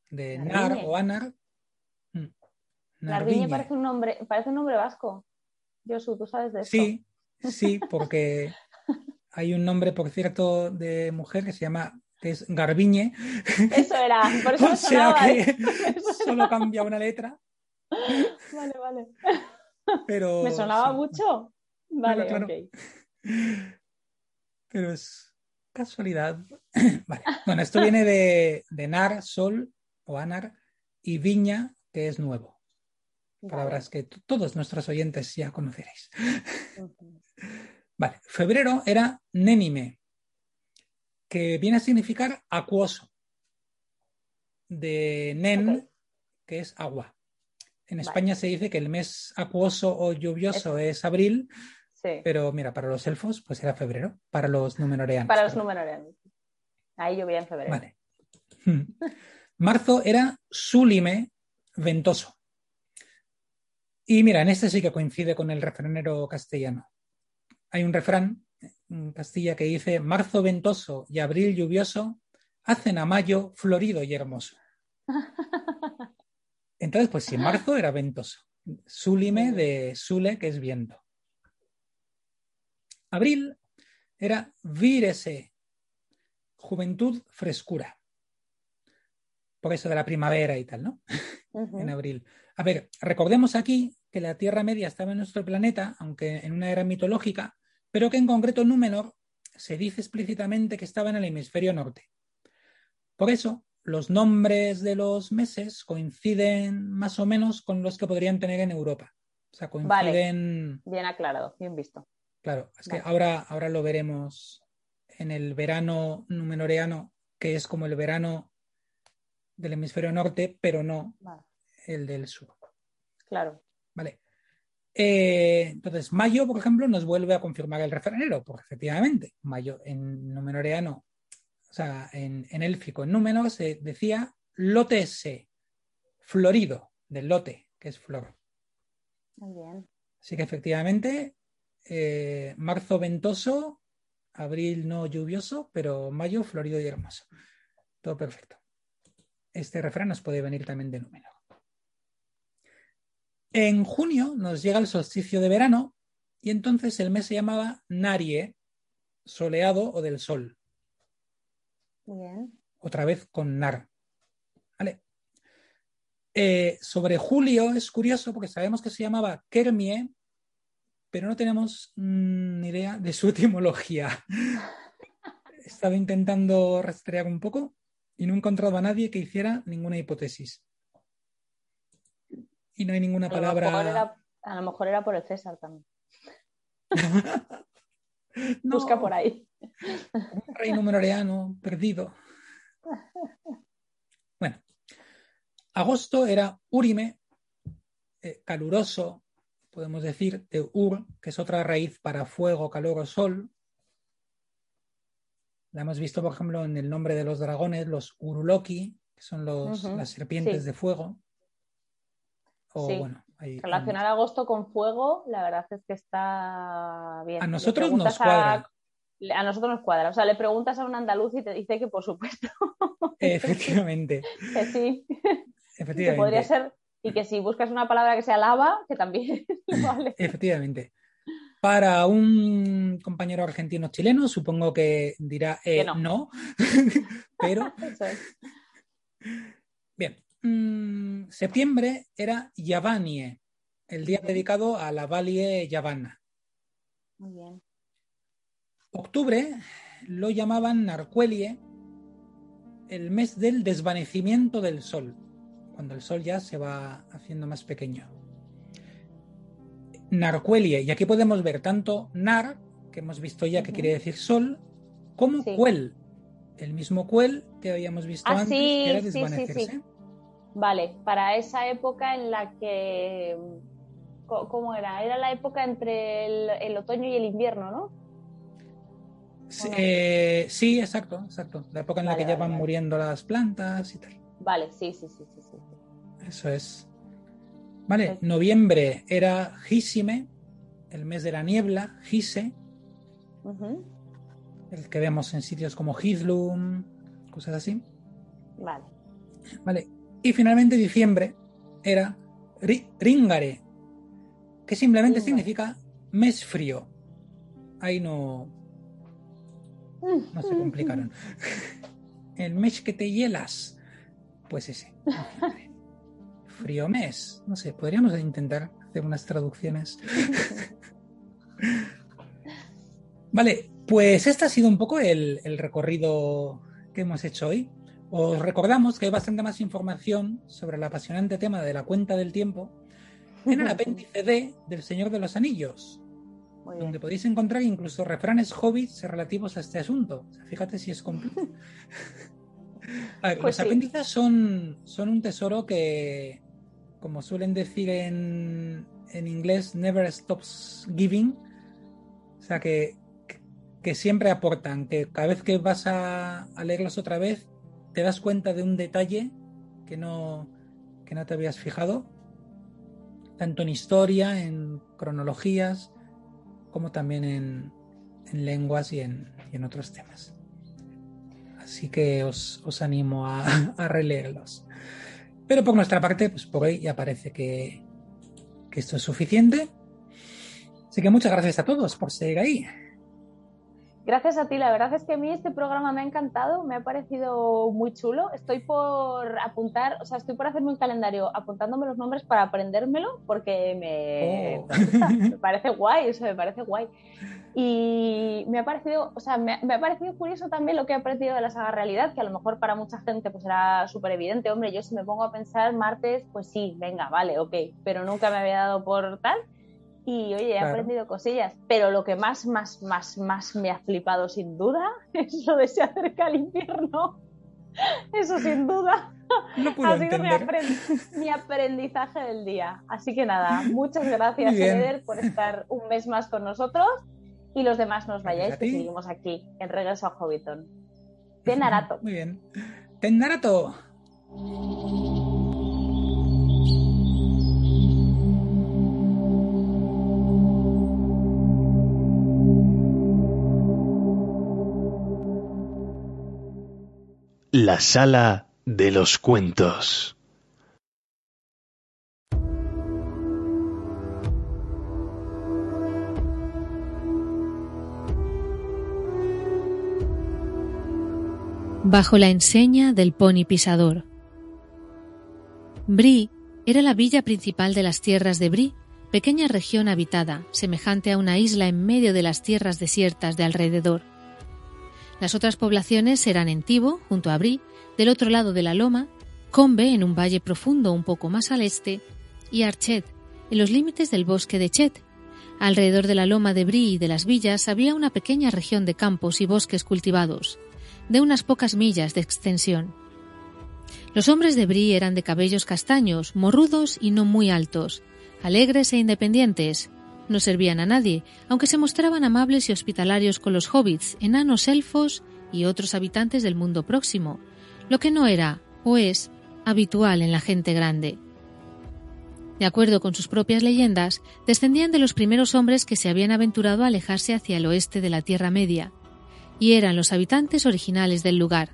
de Nar o Anar. Mm. Narviñe Narviñe. parece un nombre, parece un nombre vasco. Josu, ¿tú sabes de esto? Sí, sí, porque hay un nombre, por cierto, de mujer que se llama, que es Garbiñe. Eso era, por eso O sea sonaba. que ¿eh? solo cambia una letra, Vale, vale. pero. Me sonaba sí, mucho. Vale, claro. ok. Pero es casualidad. Vale. Bueno, esto viene de, de Nar, sol o Anar, y Viña, que es nuevo. Palabras que todos nuestros oyentes ya conoceréis. Vale, febrero era Nénime, que viene a significar acuoso, de nen, que es agua. En Vale. España se dice que el mes acuoso o lluvioso es abril, Sí. pero mira, para los elfos pues era febrero, para los numenoreanos. Para los números. Ahí llovía en febrero. Vale. Hmm. Marzo era súlime, ventoso. Y mira, en este sí que coincide con el refranero castellano. Hay un refrán Castilla que dice, marzo ventoso y abril lluvioso hacen a mayo florido y hermoso. Entonces, pues si marzo era ventoso. Súlime de sule, que es viento. Abril era virese, juventud, frescura. Por eso de la primavera y tal, ¿no? En abril. A ver, recordemos aquí que la Tierra Media estaba en nuestro planeta, aunque en una era mitológica, pero que en concreto Númenor se dice explícitamente que estaba en el hemisferio norte. Por eso, los nombres de los meses coinciden más o menos con los que podrían tener en Europa. O sea, coinciden. Bien aclarado, bien visto. Claro, es que Vale. ahora, ahora lo veremos en el verano numenoreano, que es como el verano del hemisferio norte, pero no Vale, el del sur. claro. Vale. Eh, entonces, mayo, por ejemplo, nos vuelve a confirmar el refranero, porque efectivamente, mayo en numenoreano, o sea, en, en élfico, en númenor, se decía lotese, florido, del lote, que es flor. Muy bien. Así que efectivamente, eh, marzo ventoso, abril no lluvioso, pero mayo florido y hermoso. Todo perfecto. Este refrán nos puede venir también de número. En junio nos llega el solsticio de verano y entonces el mes se llamaba Narie, soleado o del sol. Bien. Otra vez con Nar. ¿Vale? Eh, sobre julio es curioso porque sabemos que se llamaba Kermie, pero no tenemos mm, ni idea de su etimología. He estado intentando rastrear un poco y no he encontrado a nadie que hiciera ninguna hipótesis. Y no hay ninguna A palabra. era, a lo mejor era por el César también. No, Busca por ahí. un numenoreano perdido. Bueno, agosto era Urime, eh, caluroso, podemos decir, de ur, que es otra raíz para fuego, calor o sol. La hemos visto, por ejemplo, en el nombre de los dragones, los uruloki, que son los, las serpientes sí. de fuego. O, Sí. bueno, hay- Relacionar agosto con fuego, la verdad es que está bien. A nosotros nos a- cuadra. A nosotros nos cuadra. O sea, le preguntas a un andaluz y te dice que por supuesto Efectivamente, que sí, que efectivamente. podría ser. Y que si buscas una palabra que sea lava, que también vale. Efectivamente. Para un compañero argentino chileno, supongo que dirá eh, Que no. no, pero Eso es. bien. Mm, septiembre era Yavanie, el día dedicado a la Valle Yavanna. Muy bien. Octubre lo llamaban Narcuelie, el mes del desvanecimiento del sol, cuando el sol ya se va haciendo más pequeño. Narcuelie, y aquí podemos ver tanto Nar, que hemos visto ya que quiere decir sol, como Sí. Cuel, el mismo Cuel que habíamos visto Ah, antes, sí, que era sí, sí, desvanecerse. Vale, para esa época en la que. ¿Cómo era? Era la época entre el, el otoño y el invierno, ¿no? Sí, eh, sí, exacto, exacto. La época en la Vale, que ya van vale. muriendo las plantas y tal. Vale, sí, sí, sí, sí. sí. Eso es. Vale, noviembre era Gisime, el mes de la niebla, Gise, el que vemos en sitios como Hidlum, cosas así. Vale. Vale, y finalmente diciembre era Ri- Ringare, que simplemente Ringare. significa mes frío. Ahí no, no se complicaron. El mes que te hielas, pues ese. Frío mes, no sé, podríamos intentar hacer unas traducciones. Vale, pues este ha sido un poco el, el recorrido que hemos hecho hoy. Os recordamos que hay bastante más información sobre el apasionante tema de la cuenta del tiempo en el apéndice D del Señor de los Anillos, donde podéis encontrar incluso refranes hobbits relativos a este asunto. O sea, fíjate si es. A ver, Pues los sí. apéndices son, son un tesoro que, como suelen decir en, en inglés, never stops giving. O sea, que, que, que siempre aportan, que cada vez que vas a, a leerlos otra vez, te das cuenta de un detalle que no, que no te habías fijado, tanto en historia, en cronologías, como también en, en lenguas y en, y en otros temas. Así que os, os animo a, a releerlos. Pero por nuestra parte, pues por hoy ya parece que, que esto es suficiente. Así que muchas gracias a todos por seguir ahí. Gracias a ti, la verdad es que a mí este programa me ha encantado, me ha parecido muy chulo. Estoy por apuntar, o sea, estoy por hacerme un calendario apuntándome los nombres para aprendérmelo porque me, Oh. me gusta, me parece guay, o sea, me parece guay. Y me ha parecido, o sea, me, me ha parecido curioso también lo que he aprendido de la saga Realidad, que a lo mejor para mucha gente pues era súper evidente. Hombre, yo si me pongo a pensar martes, pues sí, venga, vale, ok, pero nunca me había dado por tal. Y oye, he Claro. aprendido cosillas, pero lo que más, más, más, más me ha flipado sin duda es lo de se acerca el invierno. Eso sin duda No ha sido mi, entender. aprend- mi aprendizaje del día. Así que nada, muchas gracias. Eder, por estar un mes más con nosotros y los demás nos Gracias vayáis, que seguimos aquí en Regreso a Hobbiton. De Narato. Muy bien. Tendarato. La sala de los cuentos. Bajo la enseña del pony pisador. Brie era la villa principal de las tierras de Brie, pequeña región habitada, semejante a una isla en medio de las tierras desiertas de alrededor. Las otras poblaciones eran en Tibo, junto a Brie, del otro lado de la loma, Combe, en un valle profundo un poco más al este, y Archet, en los límites del bosque de Chet. Alrededor de la loma de Brie y de las villas había una pequeña región de campos y bosques cultivados, de unas pocas millas de extensión. Los hombres de Brie eran de cabellos castaños, morrudos y no muy altos, alegres e independientes. No servían a nadie, aunque se mostraban amables y hospitalarios con los hobbits, enanos elfos y otros habitantes del mundo próximo, lo que no era, o es, habitual en la gente grande. De acuerdo con sus propias leyendas, descendían de los primeros hombres que se habían aventurado a alejarse hacia el oeste de la Tierra Media, y eran los habitantes originales del lugar.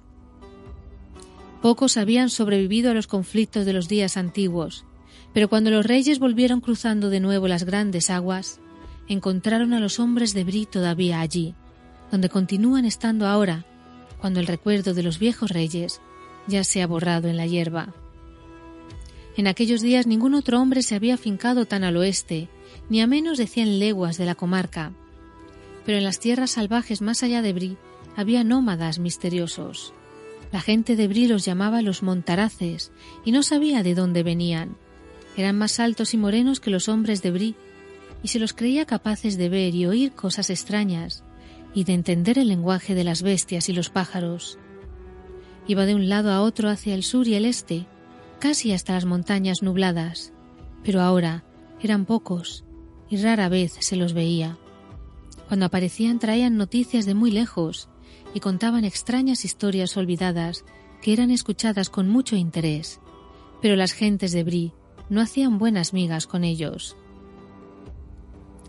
Pocos habían sobrevivido a los conflictos de los días antiguos, pero cuando los reyes volvieron cruzando de nuevo las grandes aguas, encontraron a los hombres de Bri todavía allí, donde continúan estando ahora, cuando el recuerdo de los viejos reyes ya se ha borrado en la hierba. En aquellos días ningún otro hombre se había afincado tan al oeste, ni a menos de cien leguas de la comarca. Pero en las tierras salvajes más allá de Bri había nómadas misteriosos. La gente de Bri los llamaba los montaraces y no sabía de dónde venían. Eran más altos y morenos que los hombres de Bri y se los creía capaces de ver y oír cosas extrañas y de entender el lenguaje de las bestias y los pájaros. Iba de un lado a otro hacia el sur y el este, casi hasta las montañas nubladas, pero ahora eran pocos y rara vez se los veía. Cuando aparecían traían noticias de muy lejos y contaban extrañas historias olvidadas que eran escuchadas con mucho interés, pero las gentes de Bri no hacían buenas migas con ellos.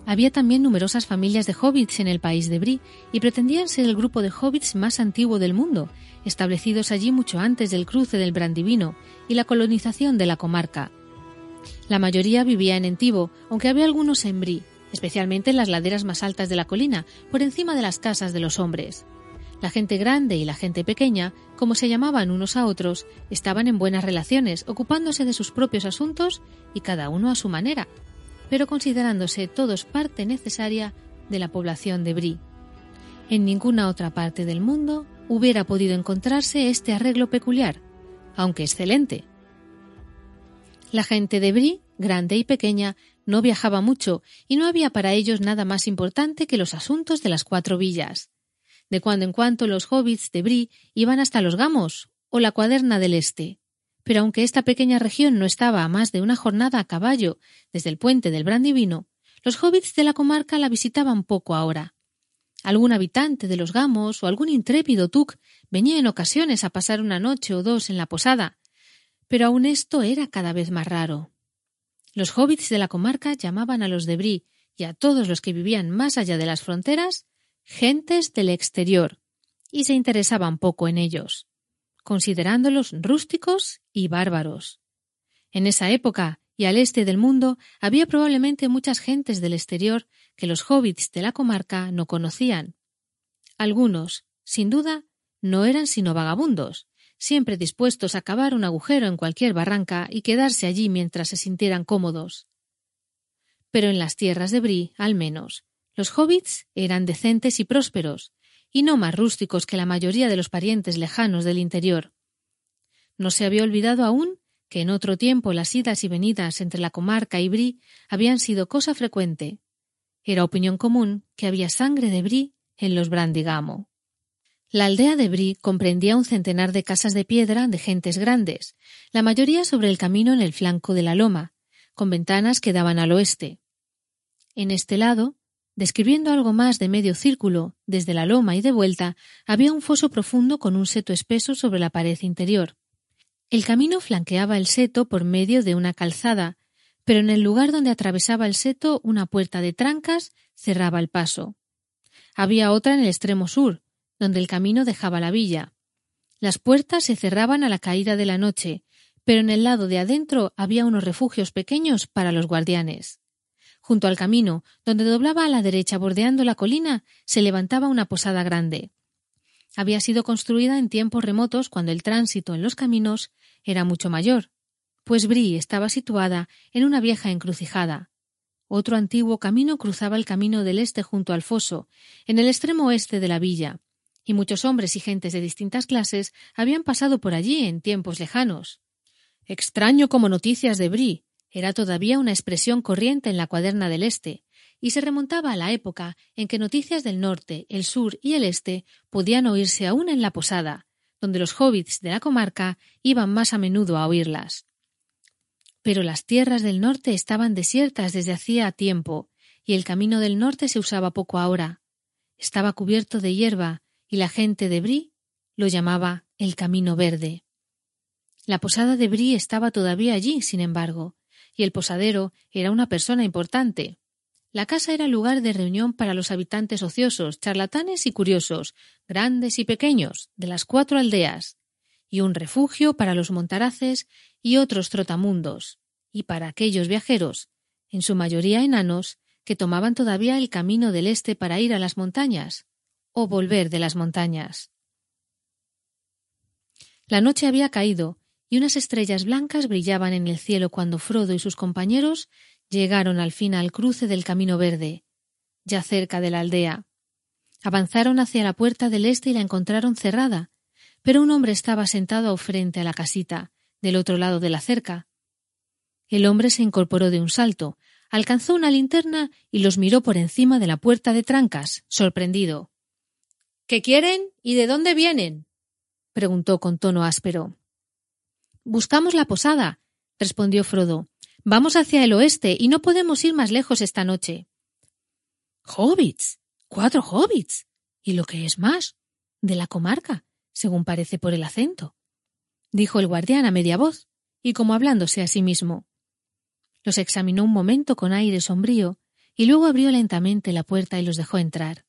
Había también numerosas familias de hobbits en el país de Bri y pretendían ser el grupo de hobbits más antiguo del mundo, establecidos allí mucho antes del cruce del Brandivino y la colonización de la comarca. La mayoría vivía en Entivo, aunque había algunos en Bri, especialmente en las laderas más altas de la colina, por encima de las casas de los hombres. La gente grande y la gente pequeña, como se llamaban unos a otros, estaban en buenas relaciones, ocupándose de sus propios asuntos y cada uno a su manera, pero considerándose todos parte necesaria de la población de Brie. En ninguna otra parte del mundo hubiera podido encontrarse este arreglo peculiar, aunque excelente. La gente de Brie, grande y pequeña, no viajaba mucho y no había para ellos nada más importante que los asuntos de las cuatro villas. De cuando en cuando los hobbits de Brie iban hasta los Gamos o la Cuaderna del Este, pero aunque esta pequeña región no estaba a más de una jornada a caballo desde el puente del Brandivino, los hobbits de la comarca la visitaban poco ahora. Algún habitante de los Gamos o algún intrépido Tuk venía en ocasiones a pasar una noche o dos en la posada, pero aun esto era cada vez más raro. Los hobbits de la comarca llamaban a los de Brie y a todos los que vivían más allá de las fronteras gentes del exterior, y se interesaban poco en ellos considerándolos rústicos y bárbaros. En esa época y al este del mundo había probablemente muchas gentes del exterior que los hobbits de la comarca no conocían. Algunos, sin duda, no eran sino vagabundos, siempre dispuestos a cavar un agujero en cualquier barranca y quedarse allí mientras se sintieran cómodos. Pero en las tierras de Brie, al menos, los hobbits eran decentes y prósperos, y no más rústicos que la mayoría de los parientes lejanos del interior. No se había olvidado aún que en otro tiempo las idas y venidas entre la comarca y Brie habían sido cosa frecuente. Era opinión común que había sangre de Brie en los Brandigamo. La aldea de Brie comprendía un centenar de casas de piedra de gentes grandes, la mayoría sobre el camino en el flanco de la loma, con ventanas que daban al oeste. En este lado, Describiendo algo más de medio círculo, desde la loma y de vuelta, había un foso profundo con un seto espeso sobre la pared interior. El camino flanqueaba el seto por medio de una calzada, pero en el lugar donde atravesaba el seto una puerta de trancas cerraba el paso. Había otra en el extremo sur, donde el camino dejaba la villa. Las puertas se cerraban a la caída de la noche, pero en el lado de adentro había unos refugios pequeños para los guardianes. Junto al camino, donde doblaba a la derecha bordeando la colina, se levantaba una posada grande. Había sido construida en tiempos remotos cuando el tránsito en los caminos era mucho mayor, pues Brie estaba situada en una vieja encrucijada. Otro antiguo camino cruzaba el camino del este junto al foso, en el extremo oeste de la villa, y muchos hombres y gentes de distintas clases habían pasado por allí en tiempos lejanos. Extraño como noticias de Brie, era todavía una expresión corriente en la cuaderna del Este, y se remontaba a la época en que noticias del norte, el sur y el este podían oírse aún en la posada, donde los hobbits de la comarca iban más a menudo a oírlas. Pero las tierras del norte estaban desiertas desde hacía tiempo, y el camino del norte se usaba poco ahora. Estaba cubierto de hierba, y la gente de Brie lo llamaba el Camino Verde. La posada de Brie estaba todavía allí, sin embargo, y el posadero era una persona importante. La casa era lugar de reunión para los habitantes ociosos, charlatanes y curiosos, grandes y pequeños, de las cuatro aldeas, y un refugio para los montaraces y otros trotamundos, y para aquellos viajeros, en su mayoría enanos, que tomaban todavía el camino del este para ir a las montañas, o volver de las montañas. La noche había caído, y unas estrellas blancas brillaban en el cielo cuando Frodo y sus compañeros llegaron al fin al cruce del camino verde, ya cerca de la aldea. Avanzaron hacia la puerta del este y la encontraron cerrada, pero un hombre estaba sentado frente a la casita, del otro lado de la cerca. El hombre se incorporó de un salto, alcanzó una linterna y los miró por encima de la puerta de trancas, sorprendido. ¿Qué quieren y de dónde vienen? preguntó con tono áspero. Buscamos la posada, respondió Frodo. Vamos hacia el oeste y no podemos ir más lejos esta noche. Hobbits. Cuatro hobbits. Y lo que es más, de la comarca, según parece por el acento, dijo el guardián a media voz, y como hablándose a sí mismo. Los examinó un momento con aire sombrío, y luego abrió lentamente la puerta y los dejó entrar.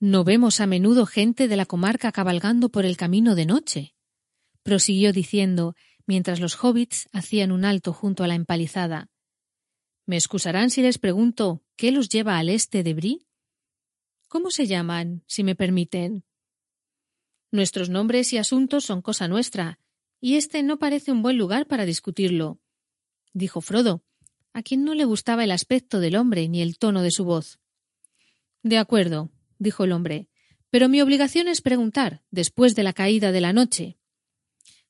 No vemos a menudo gente de la comarca cabalgando por el camino de noche, prosiguió diciendo, mientras los hobbits hacían un alto junto a la empalizada. ¿Me excusarán si les pregunto qué los lleva al este de Brie? ¿Cómo se llaman, si me permiten? Nuestros nombres y asuntos son cosa nuestra, y este no parece un buen lugar para discutirlo, dijo Frodo, a quien no le gustaba el aspecto del hombre ni el tono de su voz. De acuerdo, dijo el hombre, pero mi obligación es preguntar, después de la caída de la noche.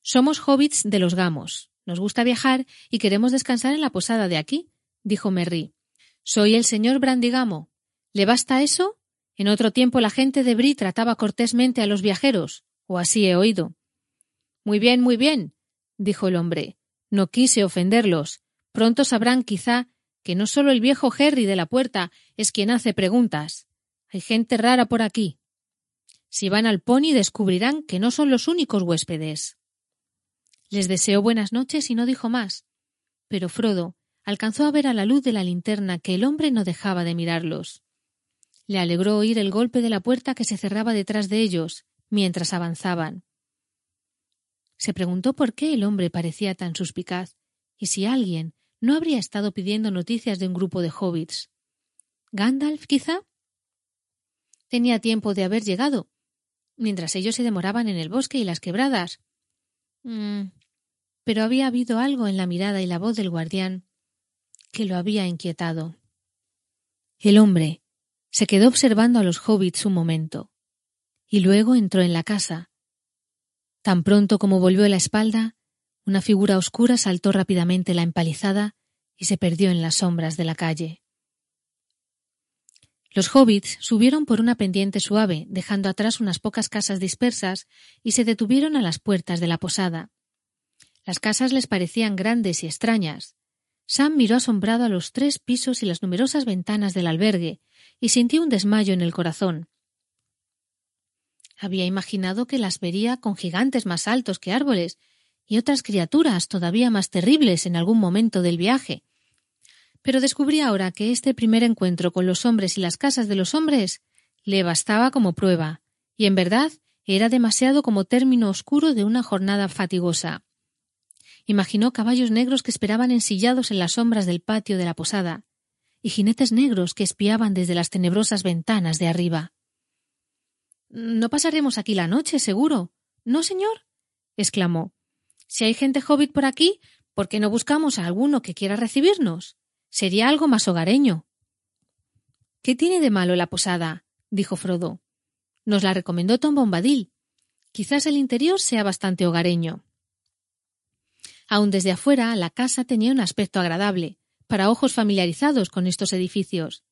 Somos hobbits de los Gamos. Nos gusta viajar y queremos descansar en la posada de aquí, dijo Merry. Soy el señor Brandigamo. ¿Le basta eso? En otro tiempo la gente de Brie trataba cortésmente a los viajeros, o así he oído. Muy bien, muy bien, dijo el hombre. No quise ofenderlos. Pronto sabrán, quizá, que no solo el viejo Harry de la puerta es quien hace preguntas. Hay gente rara por aquí. Si van al pony descubrirán que no son los únicos huéspedes. Les deseó buenas noches y no dijo más. Pero Frodo alcanzó a ver a la luz de la linterna que el hombre no dejaba de mirarlos. Le alegró oír el golpe de la puerta que se cerraba detrás de ellos mientras avanzaban. Se preguntó por qué el hombre parecía tan suspicaz y si alguien no habría estado pidiendo noticias de un grupo de hobbits. ¿Gandalf, quizá? Tenía tiempo de haber llegado, mientras ellos se demoraban en el bosque y las quebradas. Mm, pero había habido algo en la mirada y la voz del guardián que lo había inquietado. El hombre se quedó observando a los hobbits un momento, y luego entró en la casa. Tan pronto como volvió la espalda, una figura oscura saltó rápidamente la empalizada y se perdió en las sombras de la calle. Los hobbits subieron por una pendiente suave, dejando atrás unas pocas casas dispersas, y se detuvieron a las puertas de la posada. Las casas les parecían grandes y extrañas. Sam miró asombrado a los tres pisos y las numerosas ventanas del albergue, y sintió un desmayo en el corazón. Había imaginado que las vería con gigantes más altos que árboles, y otras criaturas todavía más terribles en algún momento del viaje, pero descubrí ahora que este primer encuentro con los hombres y las casas de los hombres le bastaba como prueba, y en verdad era demasiado como término oscuro de una jornada fatigosa. Imaginó caballos negros que esperaban ensillados en las sombras del patio de la posada, y jinetes negros que espiaban desde las tenebrosas ventanas de arriba. No pasaremos aquí la noche, seguro. ¿No, señor? exclamó. Si hay gente hobbit por aquí, ¿por qué no buscamos a alguno que quiera recibirnos? Sería algo más hogareño. ¿Qué tiene de malo la posada? dijo Frodo. Nos la recomendó Tom Bombadil. Quizás el interior sea bastante hogareño. Aun desde afuera, la casa tenía un aspecto agradable, para ojos familiarizados con estos edificios.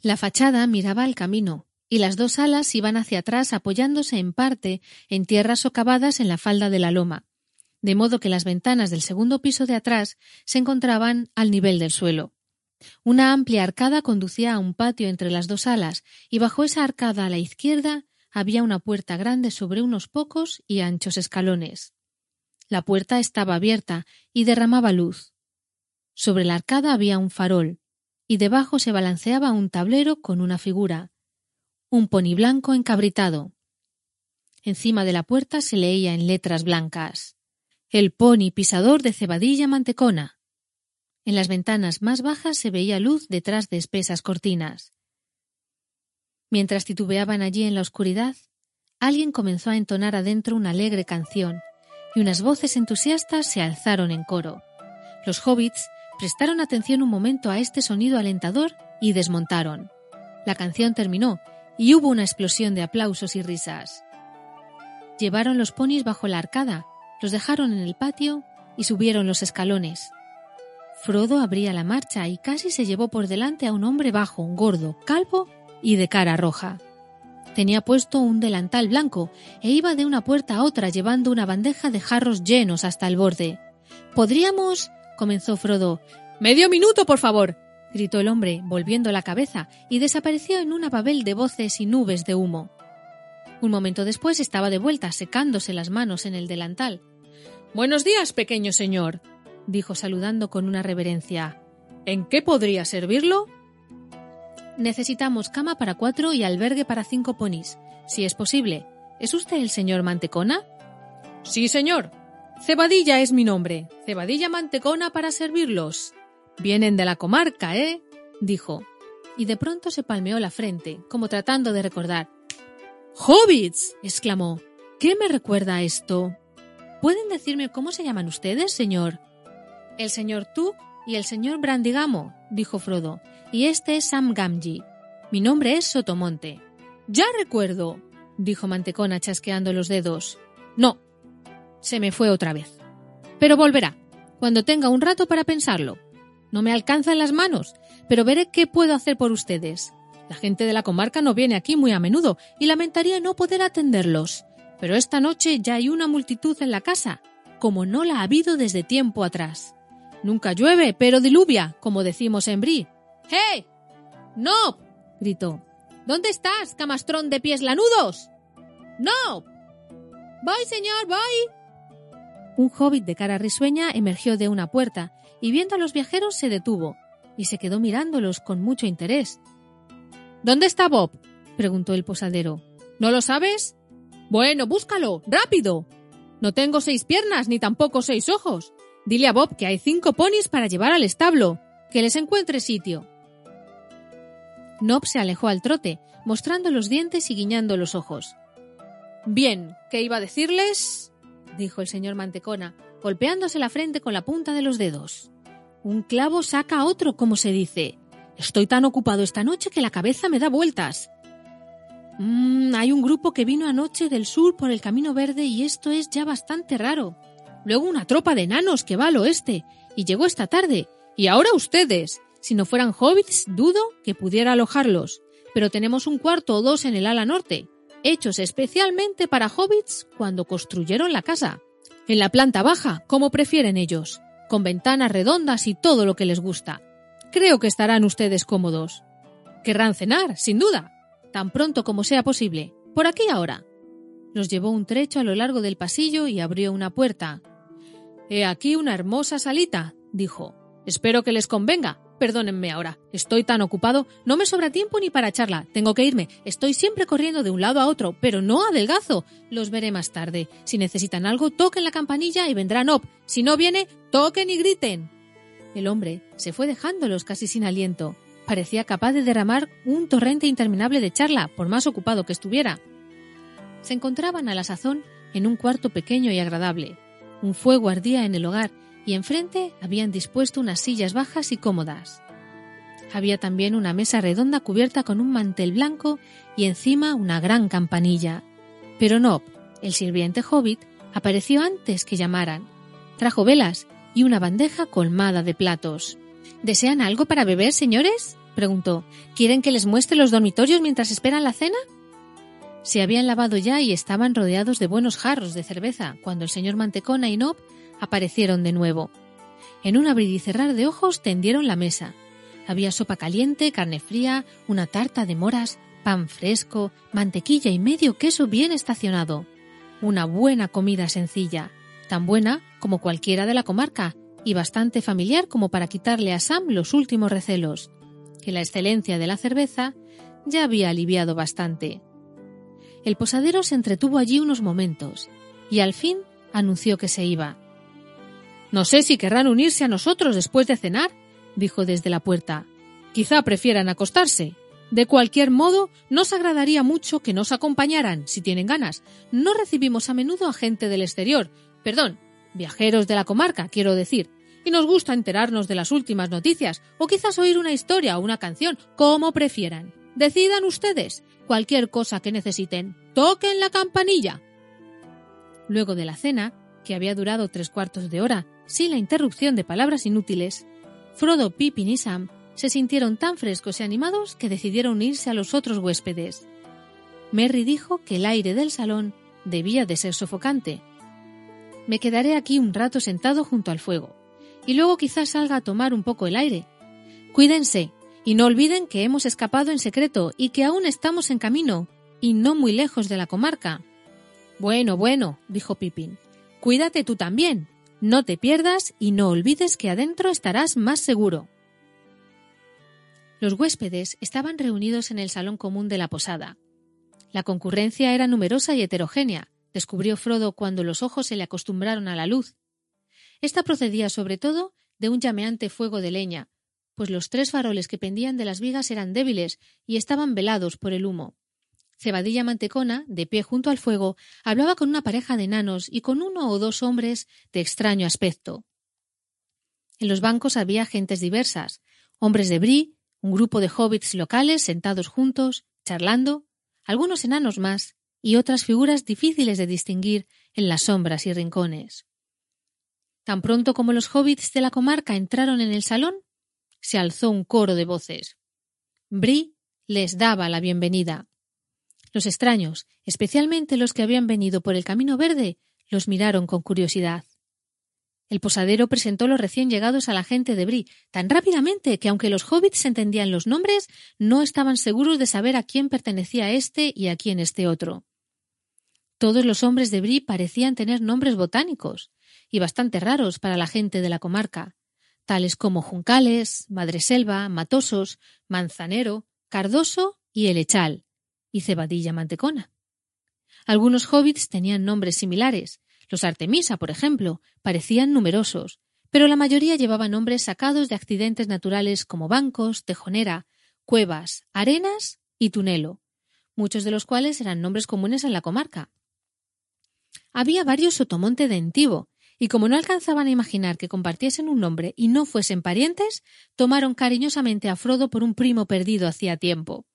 La fachada miraba al camino, y las dos alas iban hacia atrás apoyándose en parte en tierras socavadas en la falda de la loma, de modo que las ventanas del segundo piso de atrás se encontraban al nivel del suelo. Una amplia arcada conducía a un patio entre las dos alas, y bajo esa arcada a la izquierda había una puerta grande sobre unos pocos y anchos escalones. La puerta estaba abierta y derramaba luz. Sobre la arcada había un farol, y debajo se balanceaba un tablero con una figura, un poni blanco encabritado. Encima de la puerta se leía en letras blancas El poni pisador de cebadilla mantecona. En las ventanas más bajas se veía luz detrás de espesas cortinas. Mientras titubeaban allí en la oscuridad, alguien comenzó a entonar adentro una alegre canción, y unas voces entusiastas se alzaron en coro. Los hobbits prestaron atención un momento a este sonido alentador y desmontaron. La canción terminó y hubo una explosión de aplausos y risas. Llevaron los ponis bajo la arcada, los dejaron en el patio y subieron los escalones. Frodo abría la marcha y casi se llevó por delante a un hombre bajo, gordo, calvo y de cara roja. Tenía puesto un delantal blanco e iba de una puerta a otra llevando una bandeja de jarros llenos hasta el borde. ¿Podríamos? comenzó Frodo. Medio minuto, por favor. gritó el hombre, volviendo la cabeza, y desapareció en una babel de voces y nubes de humo. Un momento después estaba de vuelta, secándose las manos en el delantal. Buenos días, pequeño señor, dijo saludando con una reverencia. ¿En qué podría servirlo? Necesitamos cama para cuatro y albergue para cinco ponis, si es posible. ¿Es usted el señor Mantecona? Sí, señor. Cebadilla es mi nombre. Cebadilla Mantecona para servirlos. Vienen de la comarca, ¿eh? dijo. Y de pronto se palmeó la frente, como tratando de recordar. ¡Hobbits! exclamó. ¿Qué me recuerda esto? ¿Pueden decirme cómo se llaman ustedes, señor? El señor tú y el señor Brandigamo, dijo Frodo, y este es Sam Gamgee. Mi nombre es Sotomonte. Ya recuerdo, dijo Mantecona chasqueando los dedos. No, se me fue otra vez. Pero volverá, cuando tenga un rato para pensarlo. No me alcanzan las manos, pero veré qué puedo hacer por ustedes. La gente de la comarca no viene aquí muy a menudo y lamentaría no poder atenderlos. Pero esta noche ya hay una multitud en la casa, como no la ha habido desde tiempo atrás. Nunca llueve, pero diluvia, como decimos en Brie. ¡Hey! ¡No! gritó. ¿Dónde estás, camastrón de pies lanudos? ¡No! Voy, señor, voy. Un hobbit de cara risueña emergió de una puerta y viendo a los viajeros se detuvo y se quedó mirándolos con mucho interés. ¿Dónde está Bob? preguntó el posadero. ¿No lo sabes? Bueno, búscalo, rápido. No tengo seis piernas ni tampoco seis ojos. Dile a Bob que hay cinco ponis para llevar al establo. Que les encuentre sitio. Nob se alejó al trote, mostrando los dientes y guiñando los ojos. Bien, ¿qué iba a decirles? dijo el señor Mantecona, golpeándose la frente con la punta de los dedos. Un clavo saca a otro, como se dice. Estoy tan ocupado esta noche que la cabeza me da vueltas. Mm, hay un grupo que vino anoche del sur por el Camino Verde y esto es ya bastante raro luego una tropa de enanos que va al oeste, y llegó esta tarde, y ahora ustedes. Si no fueran hobbits, dudo que pudiera alojarlos, pero tenemos un cuarto o dos en el ala norte, hechos especialmente para hobbits cuando construyeron la casa. En la planta baja, como prefieren ellos, con ventanas redondas y todo lo que les gusta. Creo que estarán ustedes cómodos. Querrán cenar, sin duda, tan pronto como sea posible. Por aquí ahora. Los llevó un trecho a lo largo del pasillo y abrió una puerta, He aquí una hermosa salita, dijo. Espero que les convenga. Perdónenme ahora. Estoy tan ocupado. No me sobra tiempo ni para charla. Tengo que irme. Estoy siempre corriendo de un lado a otro, pero no adelgazo. Los veré más tarde. Si necesitan algo, toquen la campanilla y vendrán Op. Si no viene, toquen y griten. El hombre se fue dejándolos casi sin aliento. Parecía capaz de derramar un torrente interminable de charla, por más ocupado que estuviera. Se encontraban a la sazón en un cuarto pequeño y agradable, un fuego ardía en el hogar y enfrente habían dispuesto unas sillas bajas y cómodas. Había también una mesa redonda cubierta con un mantel blanco y encima una gran campanilla. Pero no, el sirviente hobbit apareció antes que llamaran. Trajo velas y una bandeja colmada de platos. ¿Desean algo para beber, señores? preguntó. ¿Quieren que les muestre los dormitorios mientras esperan la cena? Se habían lavado ya y estaban rodeados de buenos jarros de cerveza cuando el señor Mantecona y Nob aparecieron de nuevo. En un abrir y cerrar de ojos tendieron la mesa. Había sopa caliente, carne fría, una tarta de moras, pan fresco, mantequilla y medio queso bien estacionado. Una buena comida sencilla, tan buena como cualquiera de la comarca, y bastante familiar como para quitarle a Sam los últimos recelos, que la excelencia de la cerveza ya había aliviado bastante. El posadero se entretuvo allí unos momentos y al fin anunció que se iba. No sé si querrán unirse a nosotros después de cenar, dijo desde la puerta. Quizá prefieran acostarse. De cualquier modo, nos agradaría mucho que nos acompañaran, si tienen ganas. No recibimos a menudo a gente del exterior, perdón, viajeros de la comarca, quiero decir, y nos gusta enterarnos de las últimas noticias, o quizás oír una historia o una canción, como prefieran. Decidan ustedes. Cualquier cosa que necesiten, toquen la campanilla. Luego de la cena, que había durado tres cuartos de hora, sin la interrupción de palabras inútiles, Frodo, Pippin y Sam se sintieron tan frescos y animados que decidieron unirse a los otros huéspedes. Merry dijo que el aire del salón debía de ser sofocante. Me quedaré aquí un rato sentado junto al fuego, y luego quizás salga a tomar un poco el aire. Cuídense, y no olviden que hemos escapado en secreto y que aún estamos en camino, y no muy lejos de la comarca. Bueno, bueno, dijo Pipín. Cuídate tú también. No te pierdas y no olvides que adentro estarás más seguro. Los huéspedes estaban reunidos en el salón común de la posada. La concurrencia era numerosa y heterogénea, descubrió Frodo cuando los ojos se le acostumbraron a la luz. Esta procedía sobre todo de un llameante fuego de leña, pues los tres faroles que pendían de las vigas eran débiles y estaban velados por el humo. Cebadilla Mantecona, de pie junto al fuego, hablaba con una pareja de enanos y con uno o dos hombres de extraño aspecto. En los bancos había gentes diversas, hombres de Brie, un grupo de hobbits locales sentados juntos, charlando, algunos enanos más y otras figuras difíciles de distinguir en las sombras y rincones. Tan pronto como los hobbits de la comarca entraron en el salón, se alzó un coro de voces. Bri les daba la bienvenida. Los extraños, especialmente los que habían venido por el camino verde, los miraron con curiosidad. El posadero presentó los recién llegados a la gente de Bri tan rápidamente que, aunque los hobbits entendían los nombres, no estaban seguros de saber a quién pertenecía este y a quién este otro. Todos los hombres de Bri parecían tener nombres botánicos y bastante raros para la gente de la comarca tales como Juncales, Madreselva, Matosos, Manzanero, Cardoso y Elechal, y Cebadilla Mantecona. Algunos hobbits tenían nombres similares. Los Artemisa, por ejemplo, parecían numerosos, pero la mayoría llevaban nombres sacados de accidentes naturales como bancos, tejonera, cuevas, arenas y tunelo, muchos de los cuales eran nombres comunes en la comarca. Había varios sotomonte de y como no alcanzaban a imaginar que compartiesen un nombre y no fuesen parientes, tomaron cariñosamente a Frodo por un primo perdido hacía tiempo.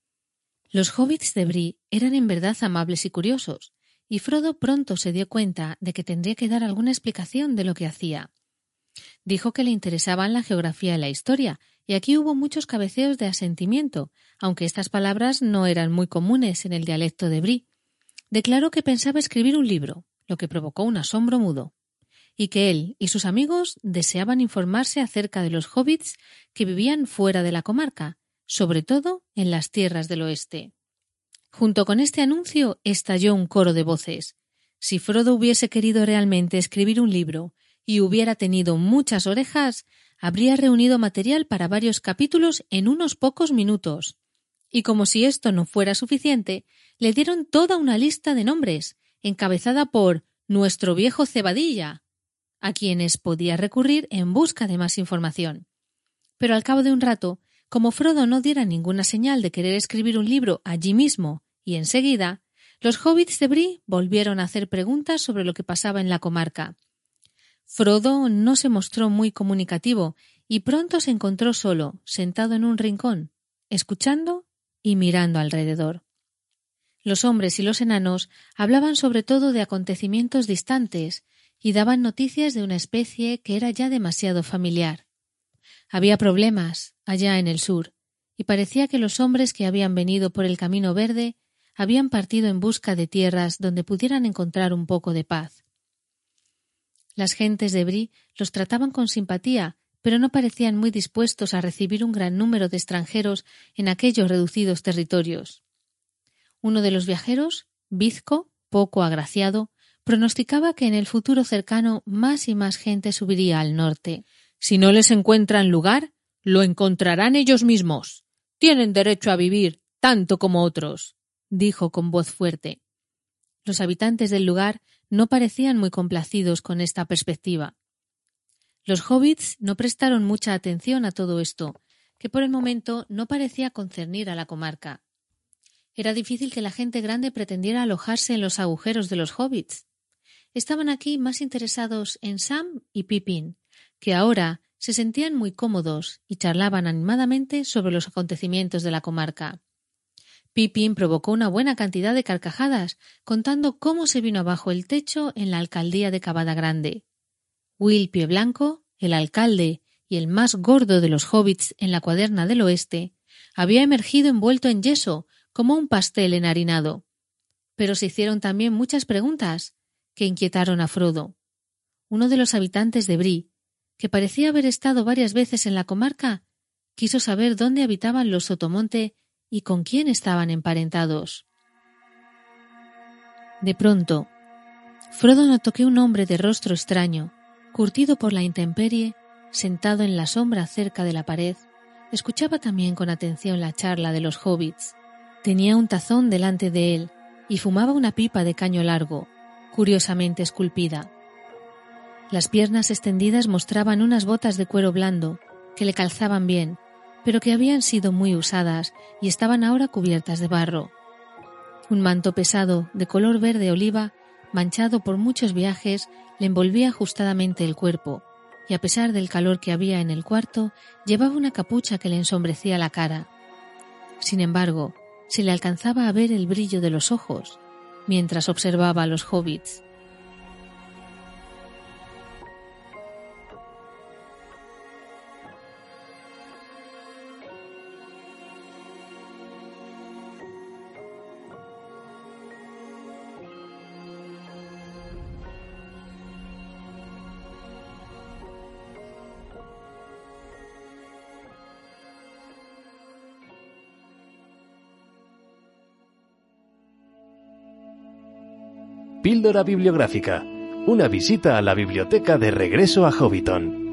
Los hobbits de Bri eran en verdad amables y curiosos, y Frodo pronto se dio cuenta de que tendría que dar alguna explicación de lo que hacía. Dijo que le interesaban la geografía y la historia, y aquí hubo muchos cabeceos de asentimiento, aunque estas palabras no eran muy comunes en el dialecto de Bri. Declaró que pensaba escribir un libro, lo que provocó un asombro mudo y que él y sus amigos deseaban informarse acerca de los hobbits que vivían fuera de la comarca, sobre todo en las tierras del oeste. Junto con este anuncio estalló un coro de voces. Si Frodo hubiese querido realmente escribir un libro y hubiera tenido muchas orejas, habría reunido material para varios capítulos en unos pocos minutos. Y como si esto no fuera suficiente, le dieron toda una lista de nombres, encabezada por nuestro viejo Cebadilla, a quienes podía recurrir en busca de más información. Pero al cabo de un rato, como Frodo no diera ninguna señal de querer escribir un libro allí mismo y enseguida, los hobbits de Bri volvieron a hacer preguntas sobre lo que pasaba en la comarca. Frodo no se mostró muy comunicativo y pronto se encontró solo, sentado en un rincón, escuchando y mirando alrededor. Los hombres y los enanos hablaban sobre todo de acontecimientos distantes y daban noticias de una especie que era ya demasiado familiar. Había problemas allá en el sur, y parecía que los hombres que habían venido por el camino verde habían partido en busca de tierras donde pudieran encontrar un poco de paz. Las gentes de Brie los trataban con simpatía, pero no parecían muy dispuestos a recibir un gran número de extranjeros en aquellos reducidos territorios. Uno de los viajeros, Bizco, poco agraciado, pronosticaba que en el futuro cercano más y más gente subiría al norte. Si no les encuentran lugar, lo encontrarán ellos mismos. Tienen derecho a vivir, tanto como otros, dijo con voz fuerte. Los habitantes del lugar no parecían muy complacidos con esta perspectiva. Los hobbits no prestaron mucha atención a todo esto, que por el momento no parecía concernir a la comarca. Era difícil que la gente grande pretendiera alojarse en los agujeros de los hobbits. Estaban aquí más interesados en Sam y Pippin, que ahora se sentían muy cómodos y charlaban animadamente sobre los acontecimientos de la comarca. Pippin provocó una buena cantidad de carcajadas, contando cómo se vino abajo el techo en la alcaldía de Cavada Grande. Will Blanco, el alcalde y el más gordo de los hobbits en la cuaderna del oeste, había emergido envuelto en yeso, como un pastel enharinado. Pero se hicieron también muchas preguntas que inquietaron a Frodo. Uno de los habitantes de Brie, que parecía haber estado varias veces en la comarca, quiso saber dónde habitaban los Sotomonte y con quién estaban emparentados. De pronto, Frodo notó que un hombre de rostro extraño, curtido por la intemperie, sentado en la sombra cerca de la pared, escuchaba también con atención la charla de los hobbits. Tenía un tazón delante de él y fumaba una pipa de caño largo, curiosamente esculpida. Las piernas extendidas mostraban unas botas de cuero blando que le calzaban bien pero que habían sido muy usadas y estaban ahora cubiertas de barro. Un manto pesado, de color verde oliva, manchado por muchos viajes, le envolvía ajustadamente el cuerpo, y a pesar del calor que había en el cuarto, llevaba una capucha que le ensombrecía la cara. Sin embargo, se le alcanzaba a ver el brillo de los ojos, mientras observaba a los hobbits. Píldora Bibliográfica. Una visita a la biblioteca de regreso a Hobbiton.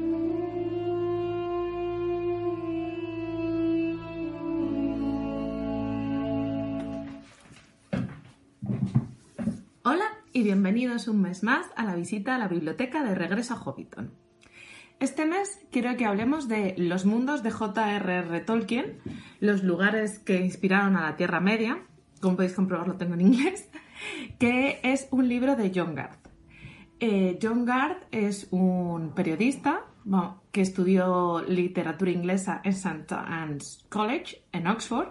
Hola y bienvenidos un mes más a la visita a la biblioteca de regreso a Hobbiton. Este mes quiero que hablemos de los mundos de J.R.R. Tolkien, los lugares que inspiraron a la Tierra Media, como podéis comprobar lo tengo en inglés, que es un libro de John Gard. Eh, John Gard es un periodista que estudió literatura inglesa en St. Anne's College, en Oxford.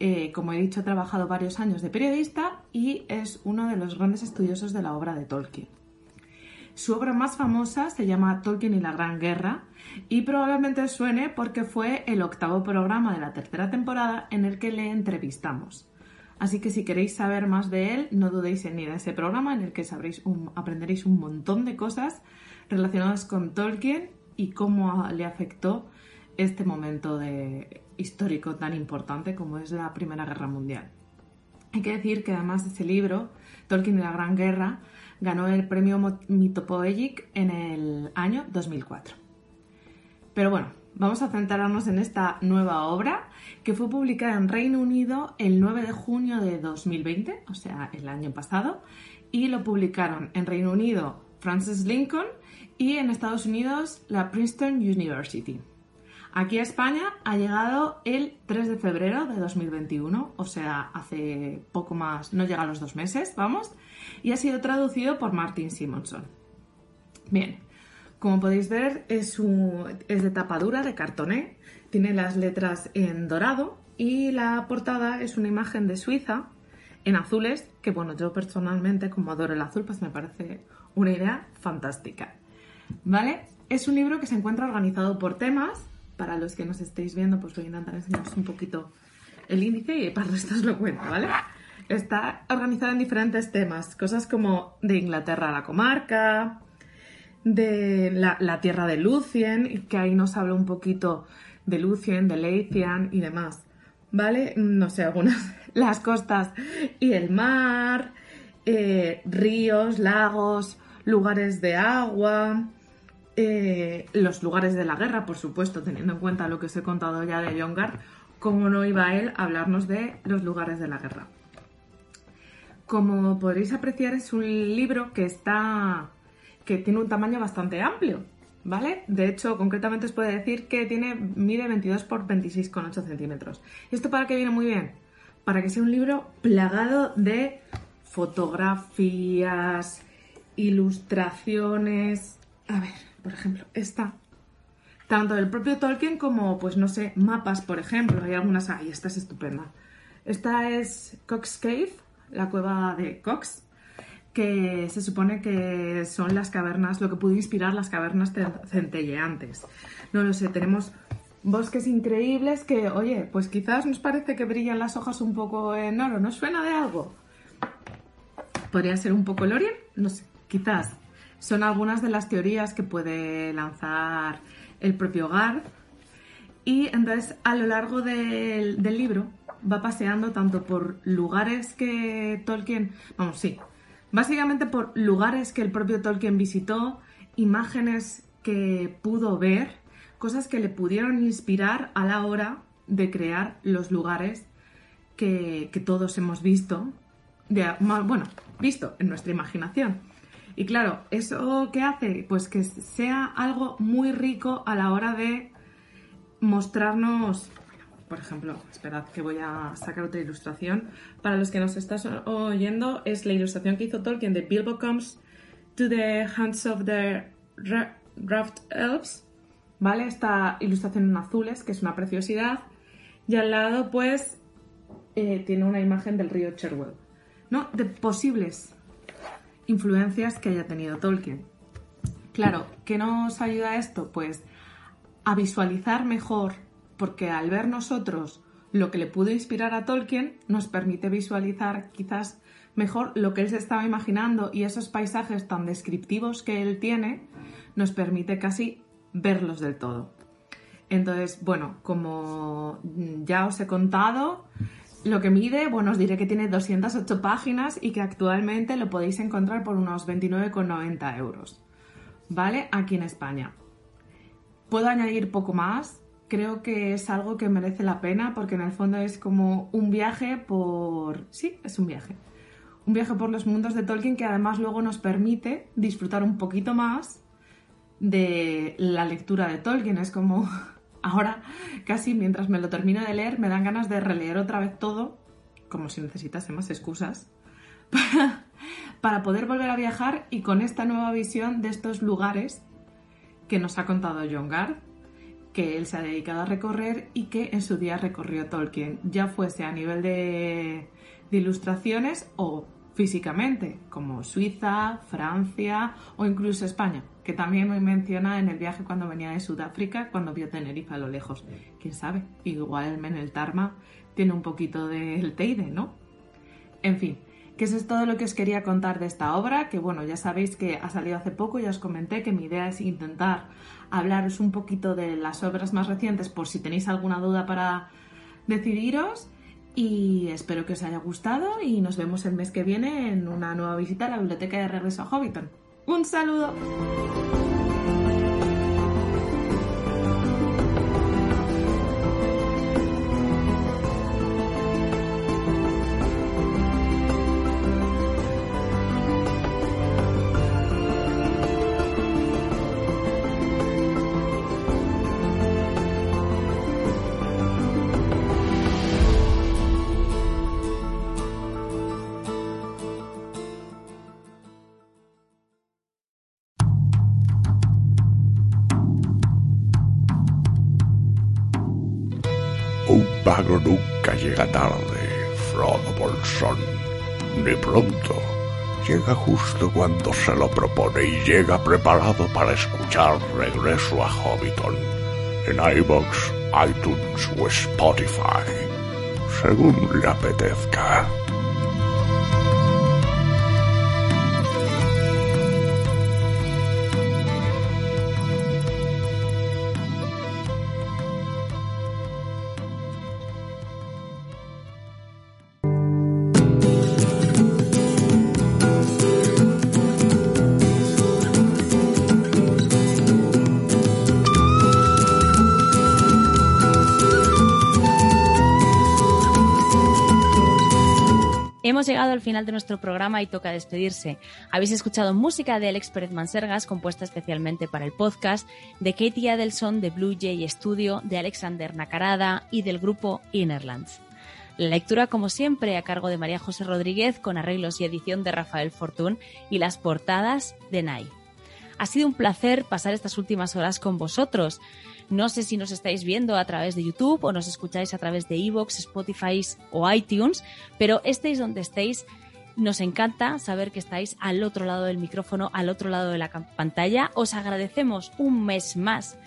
Eh, como he dicho, ha trabajado varios años de periodista y es uno de los grandes estudiosos de la obra de Tolkien. Su obra más famosa se llama Tolkien y la Gran Guerra y probablemente suene porque fue el octavo programa de la tercera temporada en el que le entrevistamos. Así que si queréis saber más de él, no dudéis en ir a ese programa en el que aprenderéis un montón de cosas relacionadas con Tolkien y cómo le afectó este momento histórico tan importante como es la Primera Guerra Mundial. Hay que decir que además de ese libro, Tolkien y la Gran Guerra, ganó el premio Mythopoeic en el año 2004. Pero bueno, vamos a centrarnos en esta nueva obra que fue publicada en Reino Unido el 9 de junio de 2020, o sea, el año pasado, y lo publicaron en Reino Unido Francis Lincoln y en Estados Unidos la Princeton University. Aquí a España ha llegado el 3 de febrero de 2021, o sea, hace poco más, no llega a los dos meses, vamos, y ha sido traducido por Martin Simonson. Bien, como podéis ver, es, de tapadura, de cartoné, tiene las letras en dorado y la portada es una imagen de Suiza en azules, que bueno, yo personalmente como adoro el azul, pues me parece una idea fantástica. ¿Vale? Es un libro que se encuentra organizado por temas. Para los que nos estéis viendo, pues voy a intentar enseñaros un poquito el índice y para el resto os lo cuento, ¿vale? Está organizado en diferentes temas, cosas como de Inglaterra a la comarca, de la, tierra de Lucien, que ahí nos habla un poquito de Lucien, de Leithian y demás. ¿Vale? No sé, algunas, las costas y el mar, eh, ríos, lagos, lugares de agua, eh, los lugares de la guerra, por supuesto, teniendo en cuenta lo que os he contado ya de John Gard, cómo no iba él a hablarnos de los lugares de la guerra. Como podréis apreciar, es un libro que está. Que tiene un tamaño bastante amplio, ¿vale? De hecho, concretamente os puedo decir que tiene, mide 22 por 26,8 centímetros. ¿Y esto para qué viene muy bien? Para que sea un libro plagado de fotografías, ilustraciones. A ver, por ejemplo, esta. Tanto del propio Tolkien como, pues no sé, mapas, por ejemplo. Hay algunas. Ay, esta es estupenda. Esta es Cox Cave, la cueva de Cox, que se supone que son las cavernas, lo que pudo inspirar las cavernas centelleantes. No lo sé, tenemos bosques increíbles que, oye, pues quizás nos parece que brillan las hojas un poco en oro. ¿No suena de algo? Podría ser un poco Lorien, no sé, quizás. Son algunas de las teorías que puede lanzar el propio Garth. Y entonces a lo largo del, del libro va paseando tanto por lugares que Tolkien, vamos, sí, básicamente por lugares que el propio Tolkien visitó, imágenes que pudo ver, cosas que le pudieron inspirar a la hora de crear los lugares que, todos hemos visto, bueno, visto en nuestra imaginación. Y claro, ¿eso qué hace? Pues que sea algo muy rico a la hora de mostrarnos por ejemplo, esperad que voy a sacar otra ilustración. Para los que nos estás oyendo, es la ilustración que hizo Tolkien de Bilbo Comes to the Hands of the Raft Elves. ¿Vale? Esta ilustración en azules, que es una preciosidad. Y al lado, pues, eh, tiene una imagen del río Cherwell. ¿No? De posibles influencias que haya tenido Tolkien. Claro, ¿qué nos ayuda esto? Pues a visualizar mejor porque al ver nosotros lo que le pudo inspirar a Tolkien, nos permite visualizar quizás mejor lo que él se estaba imaginando y esos paisajes tan descriptivos que él tiene, nos permite casi verlos del todo. Entonces, bueno, como ya os he contado, lo que mide, bueno, os diré que tiene 208 páginas y que actualmente lo podéis encontrar por unos 29,90 euros. ¿Vale? Aquí en España. Puedo añadir poco más, creo que es algo que merece la pena porque en el fondo es como un viaje por... Sí, es un viaje. Un viaje por los mundos de Tolkien que además luego nos permite disfrutar un poquito más de la lectura de Tolkien. Es como ahora casi mientras me lo termino de leer me dan ganas de releer otra vez todo, como si necesitase más excusas, para, para poder volver a viajar y con esta nueva visión de estos lugares que nos ha contado John Gard que él se ha dedicado a recorrer y que en su día recorrió Tolkien, ya fuese a nivel de, ilustraciones o físicamente, como Suiza, Francia o incluso España, que también me menciona en el viaje cuando venía de Sudáfrica, cuando vio Tenerife a lo lejos. ¿Quién sabe? Igual en el Tarma tiene un poquito del Teide, ¿no? En fin, que eso es todo lo que os quería contar de esta obra, que bueno, ya sabéis que ha salido hace poco, ya os comenté que mi idea es intentar hablaros un poquito de las obras más recientes por si tenéis alguna duda para decidiros y espero que os haya gustado y nos vemos el mes que viene en una nueva visita a la biblioteca de regreso a Hobbiton. ¡Un saludo! Vago nunca llega tarde, Frodo Bolsón, ni pronto. Llega justo cuando se lo propone y llega preparado para escuchar Regreso a Hobbiton en iBox, iTunes o Spotify, según le apetezca. Hemos llegado al final de nuestro programa y toca despedirse. Habéis escuchado música de Alex Pérez Mansergas, compuesta especialmente para el podcast, de Katie Adelson de Blue Jay Studio, de Alexander Nacarada y del grupo Innerlands. La lectura, como siempre, a cargo de María José Rodríguez, con arreglos y edición de Rafael Fortún y las portadas de Nai. Ha sido un placer pasar estas últimas horas con vosotros. No sé si nos estáis viendo a través de YouTube o nos escucháis a través de Evox, Spotify o iTunes, pero estéis donde estéis, nos encanta saber que estáis al otro lado del micrófono, al otro lado de la pantalla. Os agradecemos un mes más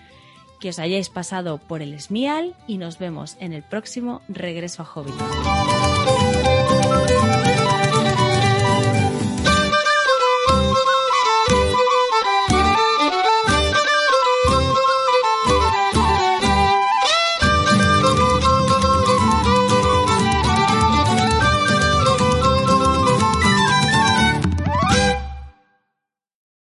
que os hayáis pasado por el Smial y nos vemos en el próximo Regreso a Hobbit.